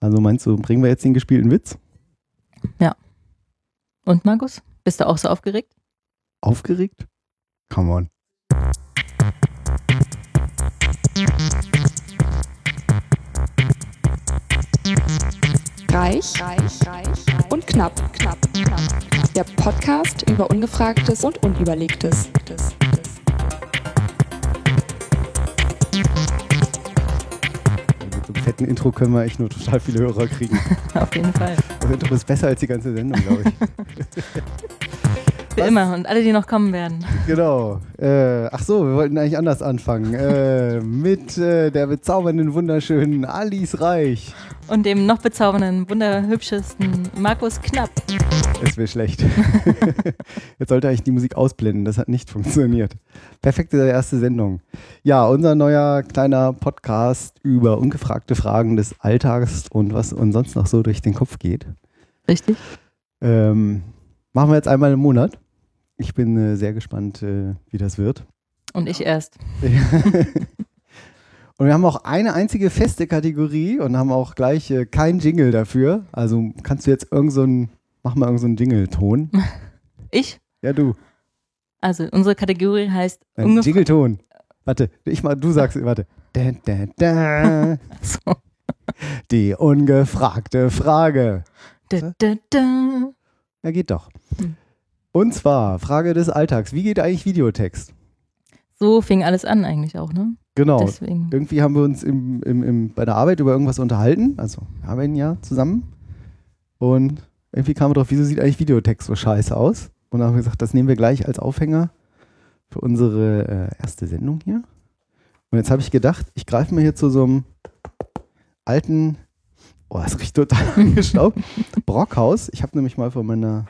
Also meinst du, bringen wir jetzt den gespielten Witz? Und Markus, bist du auch so aufgeregt? Aufgeregt? Come on. Reich, reich, reich und knapp, knapp, knapp. Der Podcast über Ungefragtes und Unüberlegtes. Fetten Intro können wir echt nur total viele Hörer kriegen. Auf jeden Fall. Das Intro ist besser als die ganze Sendung, glaube ich. Für Was? immer. Und alle, die noch kommen werden. Genau. Äh, ach so, wir wollten eigentlich anders anfangen. Äh, mit äh, der bezaubernden, wunderschönen Alice Reich. Und dem noch bezaubernden, wunderhübschesten Markus Knapp. Es wäre schlecht. Jetzt sollte eigentlich die Musik ausblenden. Das hat nicht funktioniert. Perfekte erste Sendung. Ja, unser neuer kleiner Podcast über ungefragte Fragen des Alltags und was uns sonst noch so durch den Kopf geht. Richtig? Ähm, machen wir jetzt einmal im Monat. Ich bin äh, sehr gespannt, äh, wie das wird. Und ich erst. und wir haben auch eine einzige feste Kategorie und haben auch gleich äh, kein Jingle dafür. Also kannst du jetzt irgend so ein, mach mal irgend so einen Jingle-Ton. Ich? Ja, du. Also unsere Kategorie heißt Ein Jingle-Ton. Warte, ich mal, du sagst, warte. Da, da, da. So. Die ungefragte Frage. Da, da, da. Ja, geht doch. Hm. Und zwar, Frage des Alltags. Wie geht eigentlich Videotext? So fing alles an eigentlich auch, ne? Genau. Deswegen. Irgendwie haben wir uns im, im, im, bei der Arbeit über irgendwas unterhalten. Also, wir arbeiten ja zusammen. Und irgendwie kam wir drauf, wieso sieht eigentlich Videotext so scheiße aus? Und dann haben wir gesagt, das nehmen wir gleich als Aufhänger für unsere äh, erste Sendung hier. Und jetzt habe ich gedacht, ich greife mal hier zu so einem alten, oh, das riecht total angestaubt, Brockhaus. Ich habe nämlich mal von meiner,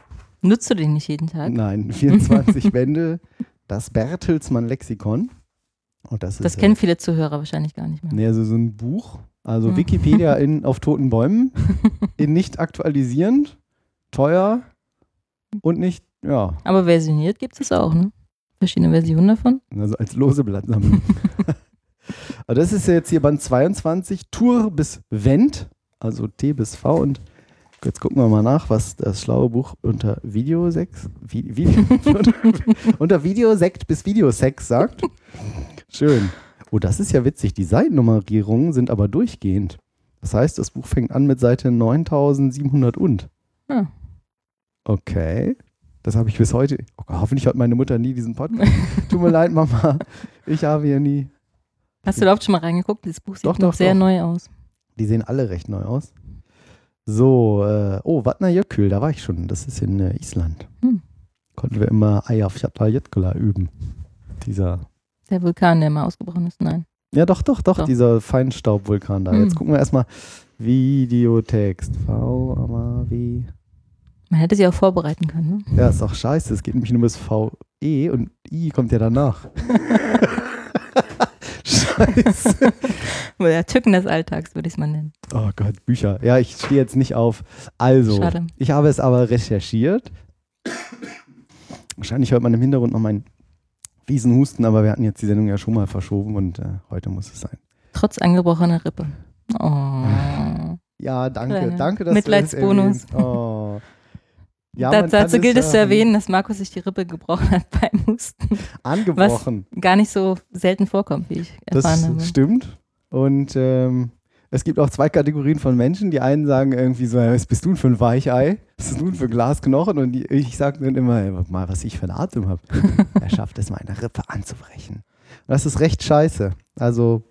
Nutzt du den nicht jeden Tag? nein, 24 Bände, das Bertelsmann Lexikon. Und das, Das ist, kennen viele Zuhörer wahrscheinlich gar nicht mehr. Nee, also so ein Buch. Also. Wikipedia in, auf toten Bäumen, in nicht aktualisierend, teuer und nicht, ja, Aber versioniert gibt es auch, ne? Verschiedene Versionen davon. also als lose Blattsammlung. Aber das ist ja jetzt hier Band 22, Tour bis Vent, also T bis V und jetzt gucken wir mal nach, was das schlaue Buch unter Video 6, Vi Video, unter Videosekt bis Videosex sagt. Schön. Oh, das ist ja witzig. Die Seitennummerierungen sind aber durchgehend. Das heißt, das Buch fängt an mit Seite 9700 und. Ah. Okay. Das habe ich bis heute. Oh hoffentlich hört meine Mutter nie diesen Podcast. Tut mir leid, Mama. Ich habe hier nie. Hast du überhaupt schon mal reingeguckt? Dieses Buch sieht Doch, noch doch, sehr doch. neu aus. Die sehen alle recht neu aus. So, äh, oh, Vatnajökull, da war ich schon. Das ist in äh, Island. Hm. Konnten wir immer Eyjafjallajökull üben. Dieser. Der Vulkan, der mal ausgebrochen ist. Nein. Ja, doch, doch, doch, Doch. dieser Feinstaubvulkan da. Hm. Jetzt gucken wir erstmal Videotext. V, aber wie. Man hätte sie auch vorbereiten können. Ne? Ja, ist doch scheiße. Es geht nämlich nur bis VE und I kommt ja danach. scheiße. Oder Tücken des Alltags, würde ich es mal nennen. Oh Gott, Bücher. Ja, ich stehe jetzt nicht auf. Also, Schade. ich habe es aber recherchiert. Wahrscheinlich hört man im Hintergrund noch meinen fiesen Husten, aber wir hatten jetzt die Sendung ja schon mal verschoben und äh, heute muss es sein. Trotz angebrochener Rippe. Oh. Ja, danke, danke, dass Mitleidsbonus. du das erwähnst. Oh. Ja, Da- dazu gilt es zu hören. erwähnen, dass Markus sich die Rippe gebrochen hat beim Husten. Angebrochen. Gar nicht so selten vorkommt, wie ich Das erfahren habe. stimmt. Und ähm, es gibt auch zwei Kategorien von Menschen. Die einen sagen irgendwie so, was bist du denn für ein Weichei? Was bist du denn für ein Glasknochen? Und die, ich sage dann immer, ey, guck mal, was ich für einen Atem habe. er schafft es, meine Rippe anzubrechen. Und das ist recht scheiße. Also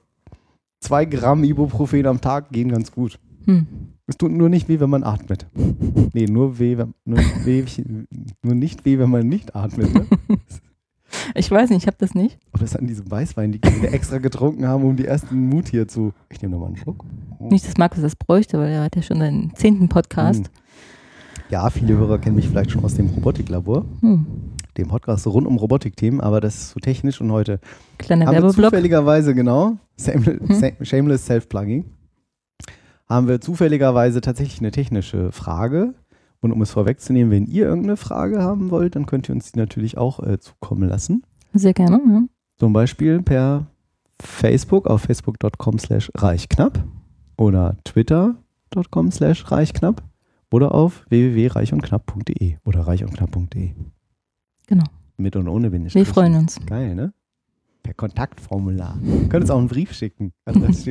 zwei Gramm Ibuprofen am Tag gehen ganz gut. Hm. Es tut nur nicht weh, wenn man atmet. Nee, nur weh, wenn, nur, weh, nur nicht weh, wenn man nicht atmet. Ne? Ich weiß nicht, ich habe das nicht. Aber das an diesem Weißwein, die wir extra getrunken haben, um die ersten Mut hier zu. Ich nehme nochmal einen Schluck. Nicht, dass Markus das bräuchte, weil er hat ja schon seinen zehnten Podcast. Ja, viele Hörer kennen mich vielleicht schon aus dem Robotiklabor, Hm. dem Podcast rund um Robotikthemen, aber das ist zu technisch und heute Kleiner haben wir Werbeblock. zufälligerweise, genau, Shameless, Hm. shameless Self-Plugging, haben wir zufälligerweise tatsächlich eine technische Frage. Und um es vorwegzunehmen, wenn ihr irgendeine Frage haben wollt, dann könnt ihr uns die natürlich auch äh, zukommen lassen. Sehr gerne. Ja. Zum Beispiel per Facebook auf facebook.com slash reichknapp oder Twitter facebook.com slash reichknapp oder auf www.reichundknapp.de oder reichundknapp.de. Genau. Mit und ohne Bindestrich. Wir freuen uns. Geil, ne? Per Kontaktformular. Wir können uns auch einen Brief schicken. Also, das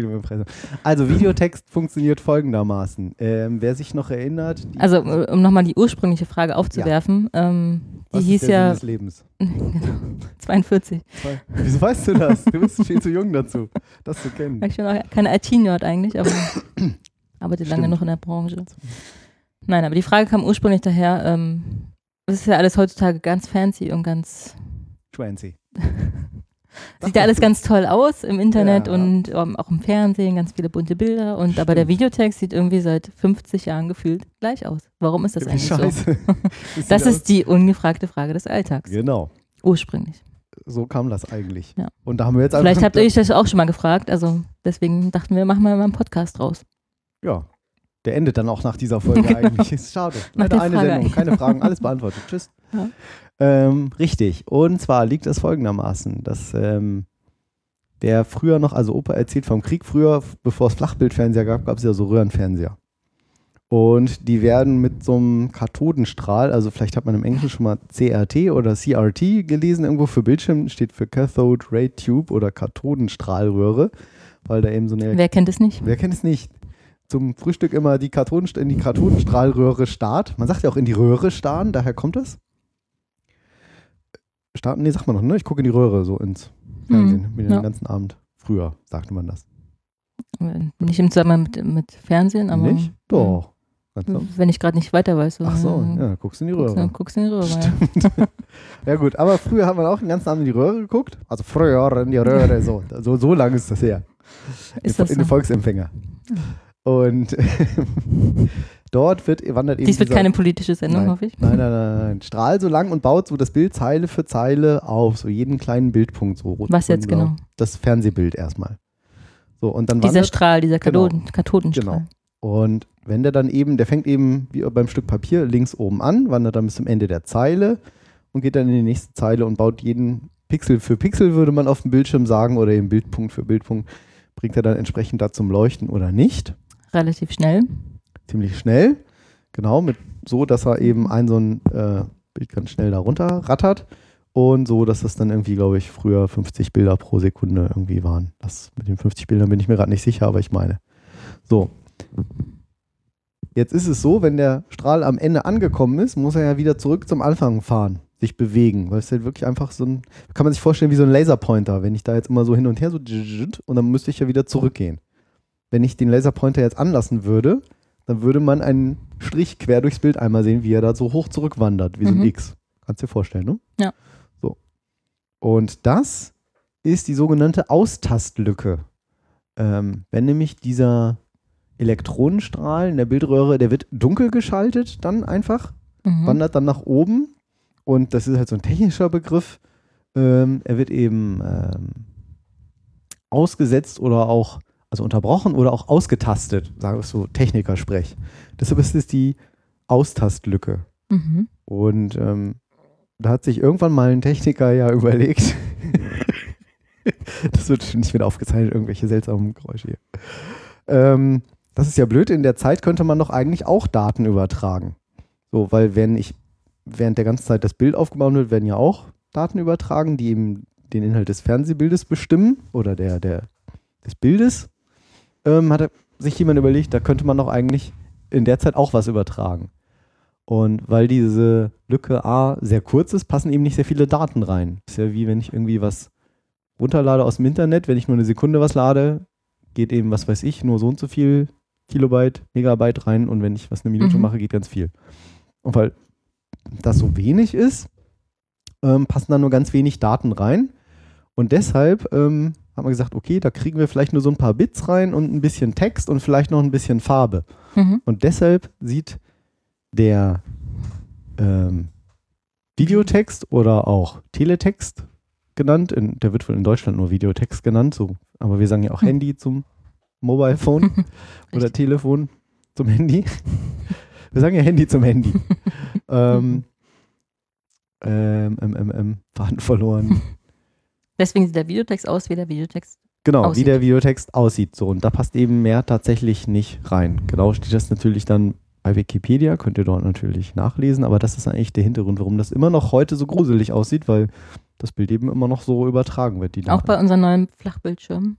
also Videotext funktioniert folgendermaßen. Ähm, wer sich noch erinnert, Also, äh, um nochmal die ursprüngliche Frage aufzuwerfen, ähm, die was ist hieß der Sinn ja des Lebens? genau, 42. Zwei- Wieso weißt du das? Du bist viel zu jung dazu, das zu kennen. Ich bin auch kein IT-Nerd eigentlich, aber arbeite lange noch in der Branche. Nein, aber die Frage kam ursprünglich daher, ähm, es ist ja alles heutzutage ganz fancy und ganz, 20. sieht ja alles ganz toll aus im Internet Ja. und ähm, auch im Fernsehen, ganz viele bunte Bilder und aber der Stimmt. Videotext sieht irgendwie seit 50 Jahren gefühlt gleich aus. Warum ist das Wie eigentlich so? scheiße. Das sieht ist die ungefragte Frage des Alltags. Genau, Ursprünglich. so kam das eigentlich. Ja. Und da haben wir jetzt Vielleicht habt ihr euch das auch schon mal gefragt. Also deswegen dachten wir, machen wir mal einen Podcast draus. Ja. Der endet dann auch nach dieser Folge eigentlich. Ist schade. Leider der eine Frage Sendung, keine Fragen, alles beantwortet. Tschüss. Ja. Ähm, richtig. Und zwar liegt es folgendermaßen, dass ähm, der früher noch, also Opa erzählt vom Krieg, früher, bevor es Flachbildfernseher gab, gab es ja so Röhrenfernseher. Und die werden mit so einem Kathodenstrahl, also vielleicht hat man im Englischen schon mal CRT oder CRT gelesen, irgendwo für Bildschirm, steht für Cathode Ray Tube oder Kathodenstrahlröhre, weil da eben so eine Wer kennt es nicht? Wer kennt es nicht? Zum Frühstück immer die Kathoden, in die Kathodenstrahlröhre starrt. Man sagt ja auch in die Röhre starren, daher kommt es. Starten, nee, sagt man noch, ne? Ich gucke in die Röhre so ins Fernsehen, Mhm, ja. den ganzen Abend. Früher sagte man das. Nicht im Zusammenhang mit, mit Fernsehen, aber nicht? Doch. So. wenn ich gerade nicht weiter weiß. Ach so, ja, guckst in die Guckst, Röhre. du- guckst in die Röhre. Ja. Ja gut, aber früher hat man auch den ganzen Abend in die Röhre geguckt. Also früher in die Röhre, so. So, so lang ist das her. Ist in, das in den? Volksempfänger. Und dort wird, wandert eben Dies wird dieser- keine politische Sendung, Nein. hoffe ich. Nein, nein, nein, nein. Strahl so lang und baut so das Bild Zeile für Zeile auf, so jeden kleinen Bildpunkt, so rot. Was jetzt genau? Das Fernsehbild erstmal. So, und dann Dieser wandert, Strahl, dieser Genau. Kathoden, Kathodenstrahl. Genau. Und wenn der dann eben, der fängt eben wie beim Stück Papier links oben an, wandert dann bis zum Ende der Zeile und geht dann in die nächste Zeile und baut jeden Pixel für Pixel, würde man auf dem Bildschirm sagen, oder eben Bildpunkt für Bildpunkt, bringt er dann entsprechend da zum Leuchten oder nicht. Relativ schnell. Ziemlich schnell. Genau, mit so, dass er eben ein so ein äh, Bild ganz schnell darunter rattert. Und so, dass das dann irgendwie, glaube ich, früher 50 Bilder pro Sekunde irgendwie waren. Das mit den 50 Bildern bin ich mir gerade nicht sicher, aber ich meine. So. Jetzt ist es so, wenn der Strahl am Ende angekommen ist, muss er ja wieder zurück zum Anfang fahren, sich bewegen, weil es halt wirklich einfach so ein, kann man sich vorstellen wie so ein Laserpointer, wenn ich da jetzt immer so hin und her so und dann müsste ich ja wieder zurückgehen. Wenn ich den Laserpointer jetzt anlassen würde, dann würde man einen Strich quer durchs Bild einmal sehen, wie er da so hoch zurückwandert, wie so ein Mhm. X. Kannst du dir vorstellen, ne? Ja. So. Und das ist die sogenannte Austastlücke. Ähm, wenn nämlich dieser Elektronenstrahl in der Bildröhre, der wird dunkel geschaltet dann einfach, Mhm. wandert dann nach oben und das ist halt so ein technischer Begriff. Ähm, er wird eben ähm, ausgesetzt oder auch, also unterbrochen oder auch ausgetastet, sagen wir es so Techniker-Sprech. Deshalb ist es die Austastlücke. Mhm. Und ähm, da hat sich irgendwann mal ein Techniker ja überlegt, das wird nicht mehr aufgezeichnet, irgendwelche seltsamen Geräusche hier. Ähm, das ist ja blöd, in der Zeit könnte man doch eigentlich auch Daten übertragen. So, weil wenn ich während der ganzen Zeit das Bild aufgebaut wird, werden ja auch Daten übertragen, die eben den Inhalt des Fernsehbildes bestimmen oder der, der, des Bildes. Ähm, hat sich jemand überlegt, da könnte man doch eigentlich in der Zeit auch was übertragen. Und weil diese Lücke A sehr kurz ist, passen eben nicht sehr viele Daten rein. Ist ja wie wenn ich irgendwie was runterlade aus dem Internet, wenn ich nur eine Sekunde was lade, geht eben, was weiß ich, nur so und so viel Kilobyte, Megabyte rein und wenn ich was eine Minute Mhm. mache, geht ganz viel. Und weil das so wenig ist, ähm, passen da nur ganz wenig Daten rein. Und deshalb ähm, haben wir gesagt, okay, da kriegen wir vielleicht nur so ein paar Bits rein und ein bisschen Text und vielleicht noch ein bisschen Farbe. Mhm. Und deshalb sieht der ähm, Videotext oder auch Teletext genannt, in, der wird wohl in Deutschland nur Videotext genannt, so, aber wir sagen ja auch Hm. Handy zum Mobile Phone oder. Telefon zum Handy. wir sagen ja Handy zum Handy. ähm, ähm, ähm, ähm, ähm, Faden verloren. Deswegen sieht der Videotext aus wie der Videotext Genau, wie aussieht. der Videotext aussieht. So, und da passt eben mehr tatsächlich nicht rein. Genau steht das natürlich dann bei Wikipedia, könnt ihr dort natürlich nachlesen, aber das ist eigentlich der Hintergrund, warum das immer noch heute so gruselig aussieht, weil das Bild eben immer noch so übertragen wird. Die Auch bei unseren neuen Flachbildschirmen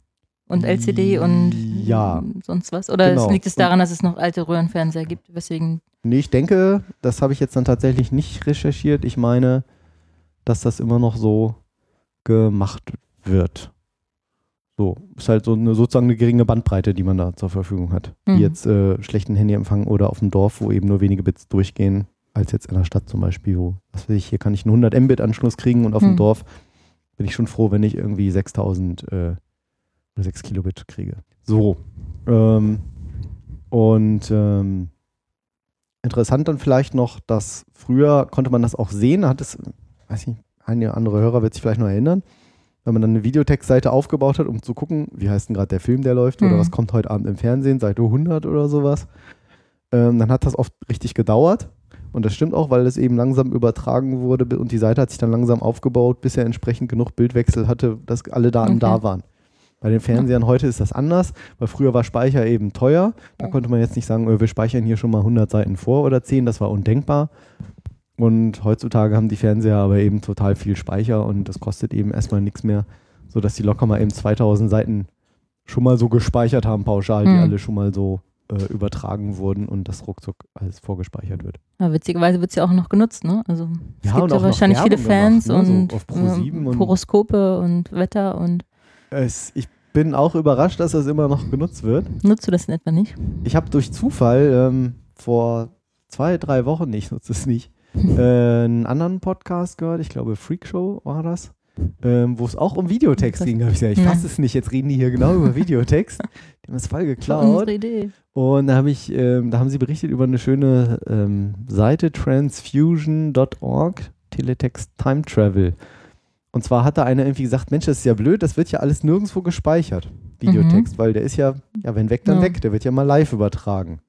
und LCD und Ja. sonst was. Oder Genau. liegt es daran, dass es noch alte Röhrenfernseher gibt, weswegen. Nee, ich denke, das habe ich jetzt dann tatsächlich nicht recherchiert. Ich meine, dass das immer noch so gemacht wird. So, ist halt so eine sozusagen eine geringe Bandbreite, die man da zur Verfügung hat. Mhm. Wie jetzt äh, schlechten Handyempfang oder auf dem Dorf, wo eben nur wenige Bits durchgehen, als jetzt in der Stadt zum Beispiel, wo, was weiß ich, hier kann ich einen 100 Mbit-Anschluss kriegen und auf dem Mhm. Dorf bin ich schon froh, wenn ich irgendwie 6000 äh, oder 6 Kilobit kriege. So. Ähm, und ähm, interessant dann vielleicht noch, dass früher konnte man das auch sehen, hat es, weiß ich, nicht, einige andere Hörer wird sich vielleicht noch erinnern, wenn man dann eine Videotextseite aufgebaut hat, um zu gucken, wie heißt denn gerade der Film, der läuft oder Mhm. was kommt heute Abend im Fernsehen, Seite 100 oder sowas, ähm, dann hat das oft richtig gedauert. Und das stimmt auch, weil es eben langsam übertragen wurde und die Seite hat sich dann langsam aufgebaut, bis er entsprechend genug Bildwechsel hatte, dass alle Daten Okay. da waren. Bei den Fernsehern heute ist das anders, weil früher war Speicher eben teuer. Da Ja. konnte man jetzt nicht sagen, äh, wir speichern hier schon mal 100 Seiten vor oder 10, das war undenkbar. Und heutzutage haben die Fernseher aber eben total viel Speicher und das kostet eben erstmal nichts mehr, sodass die locker mal eben 2000 Seiten schon mal so gespeichert haben, pauschal, die Hm. alle schon mal so äh, übertragen wurden und das ruckzuck alles vorgespeichert wird. Ja, witzigerweise wird es ja auch noch genutzt, ne? Also es Ja, gibt ja wahrscheinlich viele Fans gemacht, ne? So und Pro7 ähm, und- Horoskope und Wetter und Es, ich bin auch überrascht, dass das immer noch genutzt wird. nutzt du das in etwa nicht? Ich habe durch Zufall ähm, vor zwei, drei Wochen, ich nutze es nicht, äh, einen anderen Podcast gehört, ich glaube Freak Show war das, ähm, wo es auch um Videotext ging. Da habe ich gesagt, ich Ja. fasse es nicht, jetzt reden die hier genau über Videotext. Die haben es voll geklaut. Unsere Idee. Und da, hab ich, ähm, da haben sie berichtet über eine schöne ähm, Seite, transfusion.org, Teletext Time Travel. Und zwar hat da einer irgendwie gesagt, Mensch, das ist ja blöd, das wird ja alles nirgendwo gespeichert, Videotext, weil der ist ja, ja, wenn weg, dann Ja. weg, der wird ja mal live übertragen.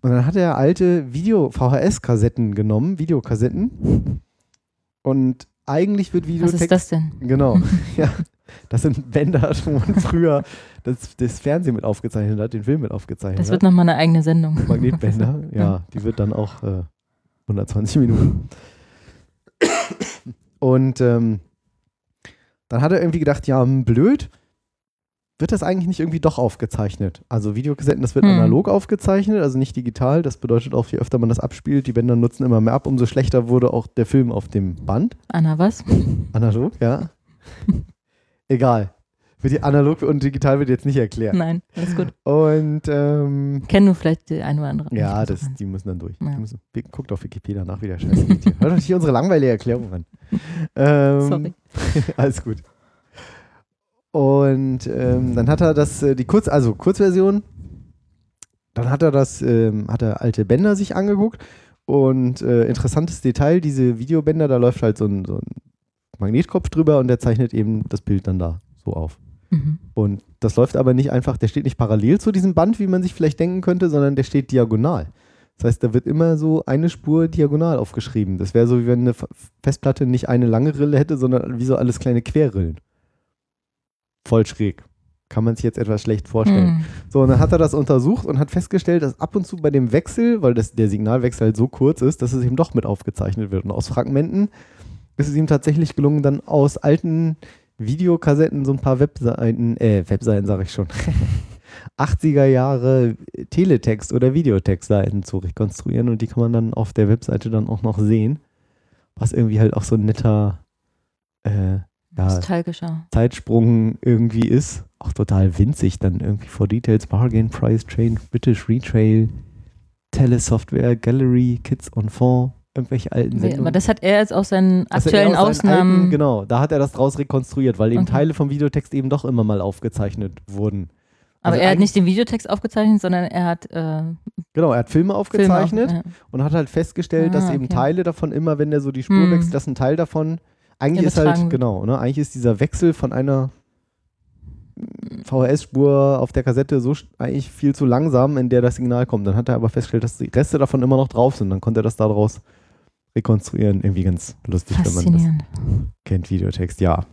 Und dann hat er alte Video-VHS-Kassetten genommen, Videokassetten. Und eigentlich wird Was Videotext ist das denn? Genau, ja. Das sind Bänder, wo man früher das, das Fernsehen mit aufgezeichnet hat, den Film mit aufgezeichnet Das hat. wird nochmal eine eigene Sendung. Magnetbänder, ja, die wird dann auch äh, 120 Minuten. Und ähm, dann hat er irgendwie gedacht, ja, hm, blöd, wird das eigentlich nicht irgendwie doch aufgezeichnet? Also Videokassetten, das wird Hm. analog aufgezeichnet, also nicht digital. Das bedeutet auch, je öfter man das abspielt, die Bänder nutzen immer mehr ab, umso schlechter wurde auch der Film auf dem Band. Anna, was? Analog, ja. Egal. Wird die analog und digital wird jetzt nicht erklärt. Nein, alles gut. Und ähm, Kennen nur vielleicht die eine oder andere. ja, das, die müssen dann durch. Ja. Müssen, guckt auf Wikipedia nach, wie der Scheiß geht hier. Hört euch hier unsere langweilige Erklärung an. Ähm, Sorry. alles gut. Und ähm, dann hat er das, äh, die Kurz, also Kurzversion, dann hat er das, ähm, hat er alte Bänder sich angeguckt und äh, interessantes Detail, diese Videobänder, da läuft halt so ein, so ein Magnetkopf drüber und der zeichnet eben das Bild dann da so auf. Mhm. Und das läuft aber nicht einfach, der steht nicht parallel zu diesem Band, wie man sich vielleicht denken könnte, sondern der steht diagonal. Das heißt, da wird immer so eine Spur diagonal aufgeschrieben. Das wäre so, wie wenn eine Festplatte nicht eine lange Rille hätte, sondern wie so alles kleine Querrillen. Voll schräg. Kann man sich jetzt etwas schlecht vorstellen. Mhm. So, und dann hat er das untersucht und hat festgestellt, dass ab und zu bei dem Wechsel, weil das, der Signalwechsel halt so kurz ist, dass es eben doch mit aufgezeichnet wird. Und aus Fragmenten ist es ihm tatsächlich gelungen, dann aus alten Videokassetten so ein paar Webseiten, äh, Webseiten sage ich schon, 80er Jahre Teletext- oder Videotextseiten zu rekonstruieren und die kann man dann auf der Webseite dann auch noch sehen. Was irgendwie halt auch so ein netter äh, ja. Zeitsprung irgendwie ist. Auch total winzig dann irgendwie for Details, Bargain, Price, Train, British Retrail, Telesoftware, Gallery, Kids on Fond, irgendwelche alten Aber Sendungen. das hat er jetzt aus seinen aktuellen er aus seinen Ausnahmen. Alten, genau, da hat er das draus rekonstruiert, weil eben Okay. Teile vom Videotext eben doch immer mal aufgezeichnet wurden. aber Also er hat nicht den Videotext aufgezeichnet, sondern er hat äh, Genau, er hat Filme Filme aufgezeichnet Auf, ja. und hat halt festgestellt, dass Ah, eben okay. Teile davon immer, wenn der so die Spur Hm. wechselt, dass ein Teil davon eigentlich ist halt, genau, ne, eigentlich ist dieser Wechsel von einer VHS-Spur auf der Kassette so eigentlich viel zu langsam, in der das Signal kommt. Dann hat er aber festgestellt, dass die Reste davon immer noch drauf sind. Dann konnte er das daraus rekonstruieren. Irgendwie ganz lustig, wenn man das Faszinierend. kennt, Videotext. Ja.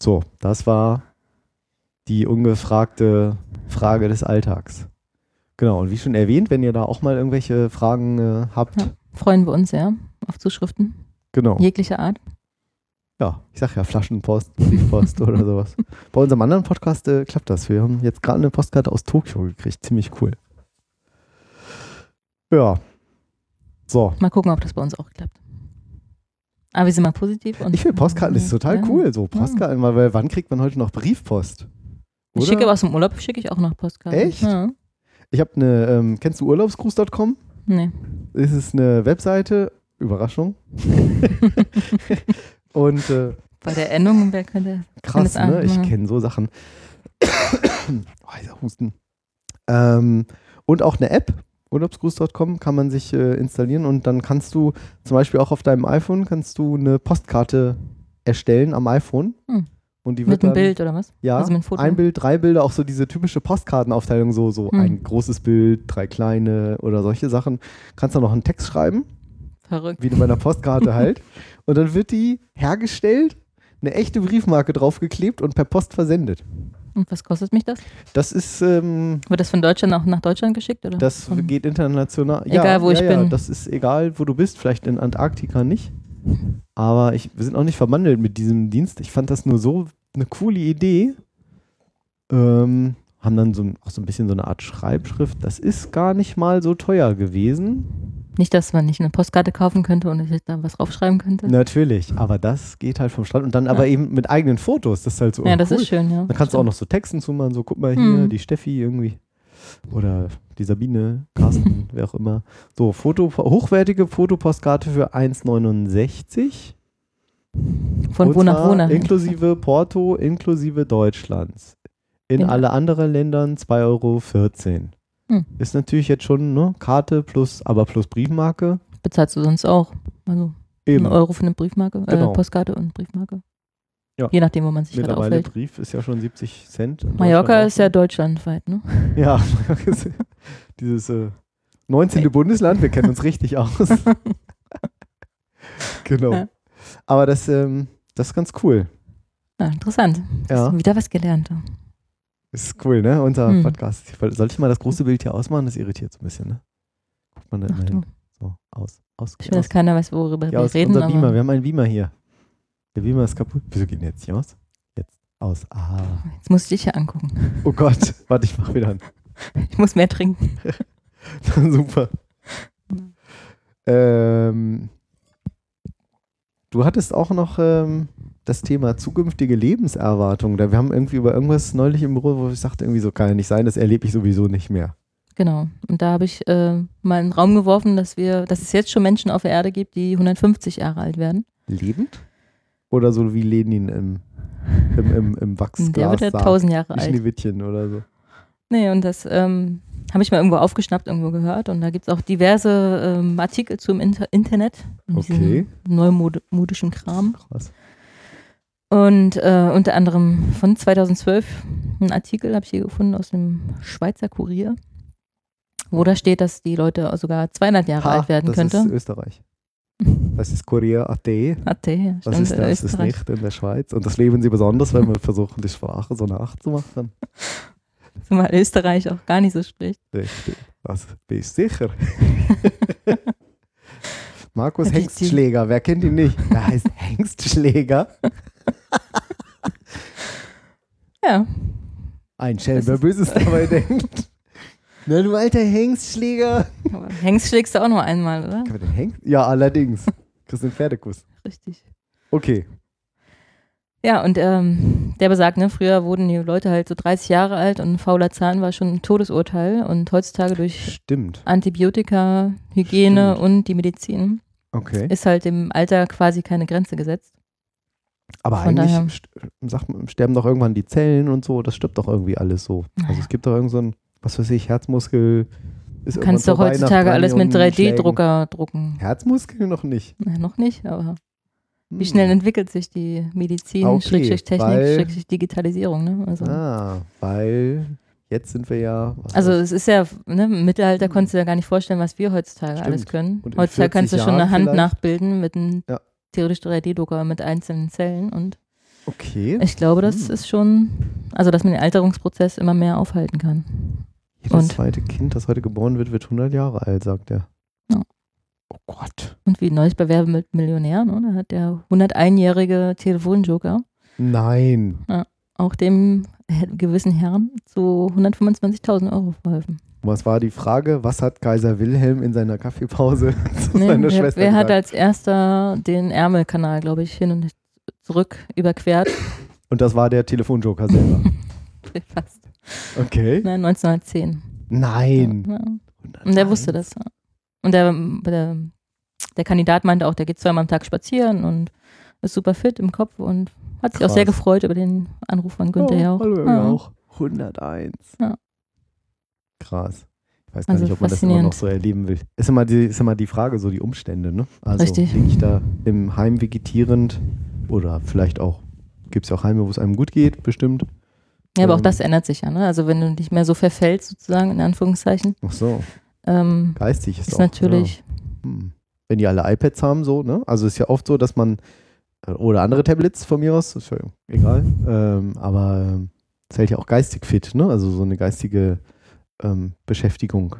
So, das war die ungefragte Frage des Alltags. Genau, und wie schon erwähnt, wenn ihr da auch mal irgendwelche Fragen äh, habt, Ja. Freuen wir uns sehr auf Zuschriften genau. jeglicher Art. Ja, ich sag ja Flaschenpost, Briefpost oder sowas. Bei unserem anderen Podcast äh, klappt das. Wir haben jetzt gerade eine Postkarte aus Tokio gekriegt. Ziemlich cool. Ja. So. Mal gucken, ob das bei uns auch klappt. Aber wir sind mal positiv. Und Ich finde Postkarten ist total Ja. cool. So Postkarten, weil, weil wann kriegt man heute noch Briefpost? Ich Oder? schicke aus dem Urlaub, schicke ich auch noch Postkarten. Echt? Ja. Ich habe eine, ähm, kennst du urlaubsgruß.com? Nee. Es ist eine Webseite, Überraschung. Und äh, Bei der Endung, wer könnte. krass, ne? Ich kenne so Sachen. oh, dieser Husten. Ähm, und auch eine App, urlaubsgruß.com, kann man sich äh, installieren und dann kannst du zum Beispiel auch auf deinem iPhone kannst du eine Postkarte erstellen am iPhone. Hm. Und die wird Mit einem dann, Bild oder was? Ja, Also mit einem Foto? ein Bild, drei Bilder, auch so diese typische Postkartenaufteilung, so, so Hm. ein großes Bild, drei kleine oder solche Sachen. Kannst du noch einen Text schreiben, Verrückt. wie bei einer Postkarte halt. Und dann wird die hergestellt, eine echte Briefmarke draufgeklebt und per Post versendet. Und was kostet mich das? Das ist, ähm, Wird das von Deutschland auch nach Deutschland geschickt? Oder? das Von- geht international. Egal, ja, wo ich ja, ja, bin. Das ist egal, wo du bist. Vielleicht in Antarktika nicht. Aber ich, wir sind auch nicht verwandelt mit diesem Dienst. Ich fand das nur so eine coole Idee. Ähm, haben dann so, auch so ein bisschen so eine Art Schreibschrift. Das ist gar nicht mal so teuer gewesen. Nicht, dass man nicht eine Postkarte kaufen könnte und ich da was draufschreiben könnte. Natürlich, aber das geht halt vom Strand. Und dann aber Ja. eben mit eigenen Fotos. Das ist halt so ja, das cool. ist schön, ja. Dann kannst du auch noch so Texten zumachen, so guck mal hier, Hm. die Steffi irgendwie. Oder die Sabine, Carsten, wer auch immer. So, Foto, hochwertige Fotopostkarte für 1,69. Von Und wo nach wo nach. Inklusive Porto, inklusive Deutschlands. In Ja. alle anderen Ländern 2,14 Euro. Hm. Ist natürlich jetzt schon, ne, Karte plus, aber plus Briefmarke. Bezahlst du sonst auch. Also Eben. einen Euro für eine Briefmarke, Genau. äh, Postkarte und Briefmarke. Ja. Je nachdem, wo man sich gerade Mittlerweile aufhält. Brief ist ja schon 70 Cent. Mallorca ist ja auch. deutschlandweit, ne? Ja, dieses äh, 19. Bundesland, wir kennen uns richtig aus. genau. Ja. Aber das, ähm, das ist ganz cool. Ja, interessant. Ja, Wieder was gelernt. Ist cool, ne? Unser Hm. Podcast. Soll ich mal das große Bild hier ausmachen? Das irritiert so ein bisschen, ne? Guckt man da immer hin. So, aus. aus, Ich will, dass keiner weiß, worüber wir aus reden. unser Beamer. Wir haben einen Beamer hier. Der Beamer ist kaputt. Wieso geht denn jetzt nicht aus? Jetzt aus. Ah. jetzt musst du dich ja angucken. Oh Gott. Warte, ich mach wieder an. Ich muss mehr trinken. Super. Ähm, du hattest auch noch ähm, das Thema zukünftige Lebenserwartung. Da wir haben irgendwie über irgendwas neulich im Büro, wo ich sagte, irgendwie so kann ja nicht sein, das erlebe ich sowieso nicht mehr. Genau. Und da habe ich äh, mal in den Raum geworfen, dass wir, dass es jetzt schon Menschen auf der Erde gibt, die 150 Jahre alt werden. Lebend? Oder so wie Lenin im, im, im, im Wachsglas Der wird ja sagt. 1000 Jahre alt. Schneewittchen oder so. Nee, und das ähm, habe ich mal irgendwo aufgeschnappt, irgendwo gehört. Und da gibt es auch diverse ähm, Artikel zum Inter Internet. Okay. Neumodischen Kram. Krass. Und äh, unter anderem von 2012 ein Artikel habe ich hier gefunden aus dem Schweizer Kurier, wo da steht, dass die Leute sogar 200 Jahre alt werden das könnte. ist Österreich. Das ist Korea AT. Hatte, ja, Das ist das, das ist nicht in der Schweiz. Und das leben sie besonders, wenn wir versuchen, die Sprache so nachzumachen. Zumal Österreich auch gar nicht so spricht. Richtig. Das bist sicher. Markus Hengstschläger, wer kennt ihn nicht? Er heißt Hengstschläger. Ja, Ein Schelm, Böses dabei denkt. Na, du alter Hengstschläger. aber Hengst schlägst du auch nur einmal, oder? Kann man den Hengst? Ja, allerdings. Kriegst den Pferdekuss. Richtig. Okay. Ja, und ähm, der besagt, ne, früher wurden die Leute halt so 30 Jahre alt und ein fauler Zahn war schon ein Todesurteil. Und heutzutage durch Stimmt. Antibiotika, Hygiene Stimmt. und die Medizin Okay. ist halt dem Alter quasi keine Grenze gesetzt. Aber von eigentlich daher- st sag, sterben doch irgendwann die Zellen und so. Das stirbt doch irgendwie alles so. Also Naja. es gibt doch irgend so ein, was weiß ich, Herzmuskel. Ist Du kannst doch heutzutage alles mit Millionen Schlägen. 3D-Drucker drucken. Herzmuskel noch nicht. Na, noch nicht, aber wie Hm. schnell entwickelt sich die Medizin, Okay, Schrägstrich Technik, weil- Schrägstrich Digitalisierung, ne? Also, Ah, weil jetzt sind wir ja. also es ist ja, ne, im Mittelalter konntest du ja gar nicht vorstellen, was wir heutzutage Stimmt. alles können. Heutzutage kannst du 40 schon eine Hand vielleicht? nachbilden mit einem Ja. Theoretisch 3D-Drucker mit einzelnen Zellen und Okay. Ich glaube, das Hm. ist schon, also dass man den Alterungsprozess immer mehr aufhalten kann. Jedes Und- zweite Kind, das heute geboren wird, wird 100 Jahre alt, sagt er. Ja. Oh Gott. Und wie neulich bei Werbe mit Millionär, ne? da hat der 101-jährige Telefonjoker Nein. auch dem gewissen Herrn zu 125.000 Euro verholfen. Was war die Frage? Was hat Kaiser Wilhelm in seiner Kaffeepause zu Nee, seiner wer Schwester wer hat gesagt? als erster den Ärmelkanal, glaube ich, hin und zurück überquert? Und das war der Telefonjoker selber. Fast. Okay. Ne, 1910. Nein. Ja. Und der wusste das. Und der, der, der Kandidat meinte auch, der geht zweimal am Tag spazieren und ist super fit im Kopf und hat sich auch sehr Krass. gefreut über den Anruf von Günther oh, Jauch. Hallo, ja. auch. 101. Ja. Krass. Ich weiß gar Also nicht, ob man das immer noch so erleben will. Ist immer die, ist immer die Frage, so die Umstände, ne? Also Richtig. liege ich da im Heim vegetierend oder vielleicht auch, gibt es ja auch Heime, wo es einem gut geht, bestimmt. Ja, aber auch Ähm. das ändert sich ja. Ne? Also wenn du nicht mehr so verfällst, sozusagen, in Anführungszeichen, Ach so, ähm, geistig ist, ist auch. natürlich, Ja. Hm. Wenn die alle iPads haben, so, ne? Also ist ja oft so, dass man, äh, oder andere Tablets von mir aus, ist ja egal, ähm, aber ähm, es hält ja auch geistig fit, ne? Also so eine geistige ähm, Beschäftigung.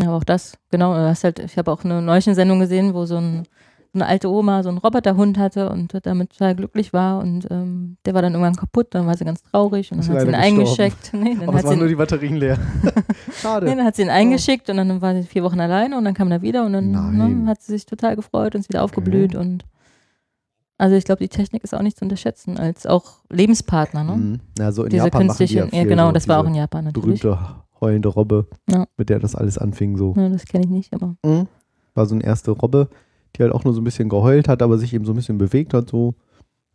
ja, aber auch das, genau, du hast halt, ich habe auch eine neue Sendung gesehen, wo so, ein, so eine alte Oma so einen Roboterhund hatte und damit total glücklich war und ähm, der war dann irgendwann kaputt, dann war sie ganz traurig und dann hat sie ihn gestorben. eingeschickt. Nee, dann Aber es hat sie waren nur die Batterien leer. Schade. Nee, dann hat sie ihn eingeschickt und dann war sie vier Wochen alleine und dann kam er wieder und dann ne, hat sie sich total gefreut und ist wieder aufgeblüht und also ich glaube, die Technik ist auch nicht zu unterschätzen als auch Lebenspartner, ne? Mhm. Ja, so in Diese Japan künstliche, ja, ja, genau, so das war auch in Japan natürlich. berühmte heulende Robbe, Ja. mit der das alles anfing so. Ja, das kenne ich nicht, aber Mhm. War so eine erste Robbe, die halt auch nur so ein bisschen geheult hat, aber sich eben so ein bisschen bewegt hat so.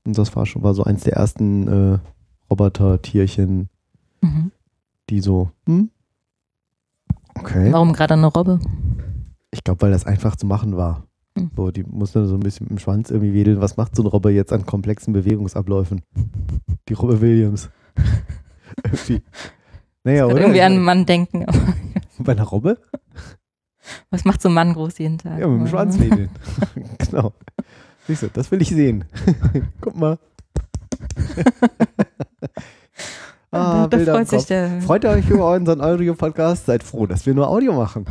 Und das war schon war so eins der ersten äh, Roboter-Tierchen, mhm. die so, hm? Okay. warum gerade eine Robbe? Ich glaube, weil das einfach zu machen war. Hm. So, die muss dann so ein bisschen mit dem Schwanz irgendwie wedeln. Was macht so eine Robbe jetzt an komplexen Bewegungsabläufen? Die Robbe Williams. irgendwie. Naja, oder? irgendwie an einen mein, Mann denken. bei einer Robbe? Was macht so ein Mann groß jeden Tag? Ja, mit dem Schwanz wedeln. genau. Siehst du, das will ich sehen. Guck mal. da, da Bilder im freut sich der. Freut ihr euch über unseren Audio-Podcast? Seid froh, dass wir nur Audio machen.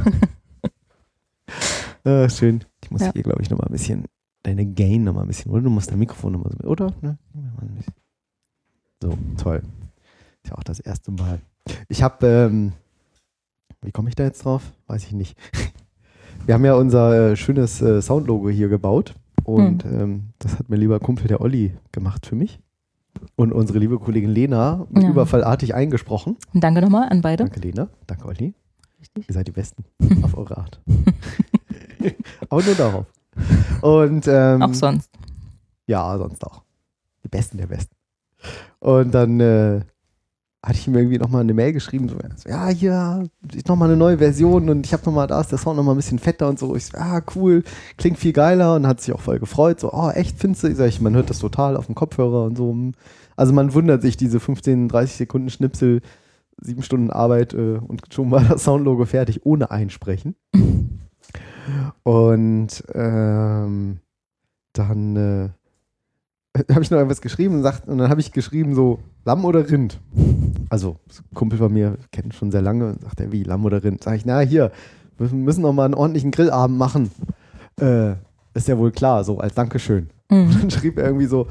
äh, schön. Ich muss Ja. hier, glaube ich, nochmal ein bisschen deine Gain nochmal ein bisschen, oder? Du musst dein Mikrofon nochmal so, oder? Ne? So, toll. Ist ja auch das erste Mal. Ich habe, ähm, wie komme ich da jetzt drauf? Weiß ich nicht. Wir haben ja unser äh, schönes äh, Soundlogo hier gebaut und ähm, das hat mir lieber Kumpel der Olli gemacht für mich. Und unsere liebe Kollegin Lena Ja. überfallartig eingesprochen. Danke nochmal an beide. Danke, Lena. Danke, Olli. Richtig. Ihr seid die Besten. auf eure Art. Aber nur darauf. Und, ähm, Auch sonst. Ja, sonst auch. Die Besten der Besten. Und dann äh, hatte ich ihm irgendwie nochmal eine Mail geschrieben, so, ja, hier ist nochmal eine neue Version und ich habe nochmal, da ist der Sound nochmal ein bisschen fetter und so. Ich so, ah, cool, klingt viel geiler und hat sich auch voll gefreut. So, oh, echt, findest du? Ich sag, man hört das total auf dem Kopfhörer und so. Also man wundert sich, diese 15, 30 Sekunden Schnipsel, sieben Stunden Arbeit äh, und schon war das Soundlogo fertig, ohne Einsprechen. Und ähm, dann äh, habe ich noch etwas geschrieben und, sagt, und dann habe ich geschrieben so, Lamm oder Rind? Also, ein Kumpel von mir kennt schon sehr lange und sagt er, wie, Lamm oder Rind? Sag ich, na hier, wir müssen noch mal einen ordentlichen Grillabend machen. Äh, ist ja wohl klar, so als Dankeschön. Mhm. Dann schrieb er irgendwie so,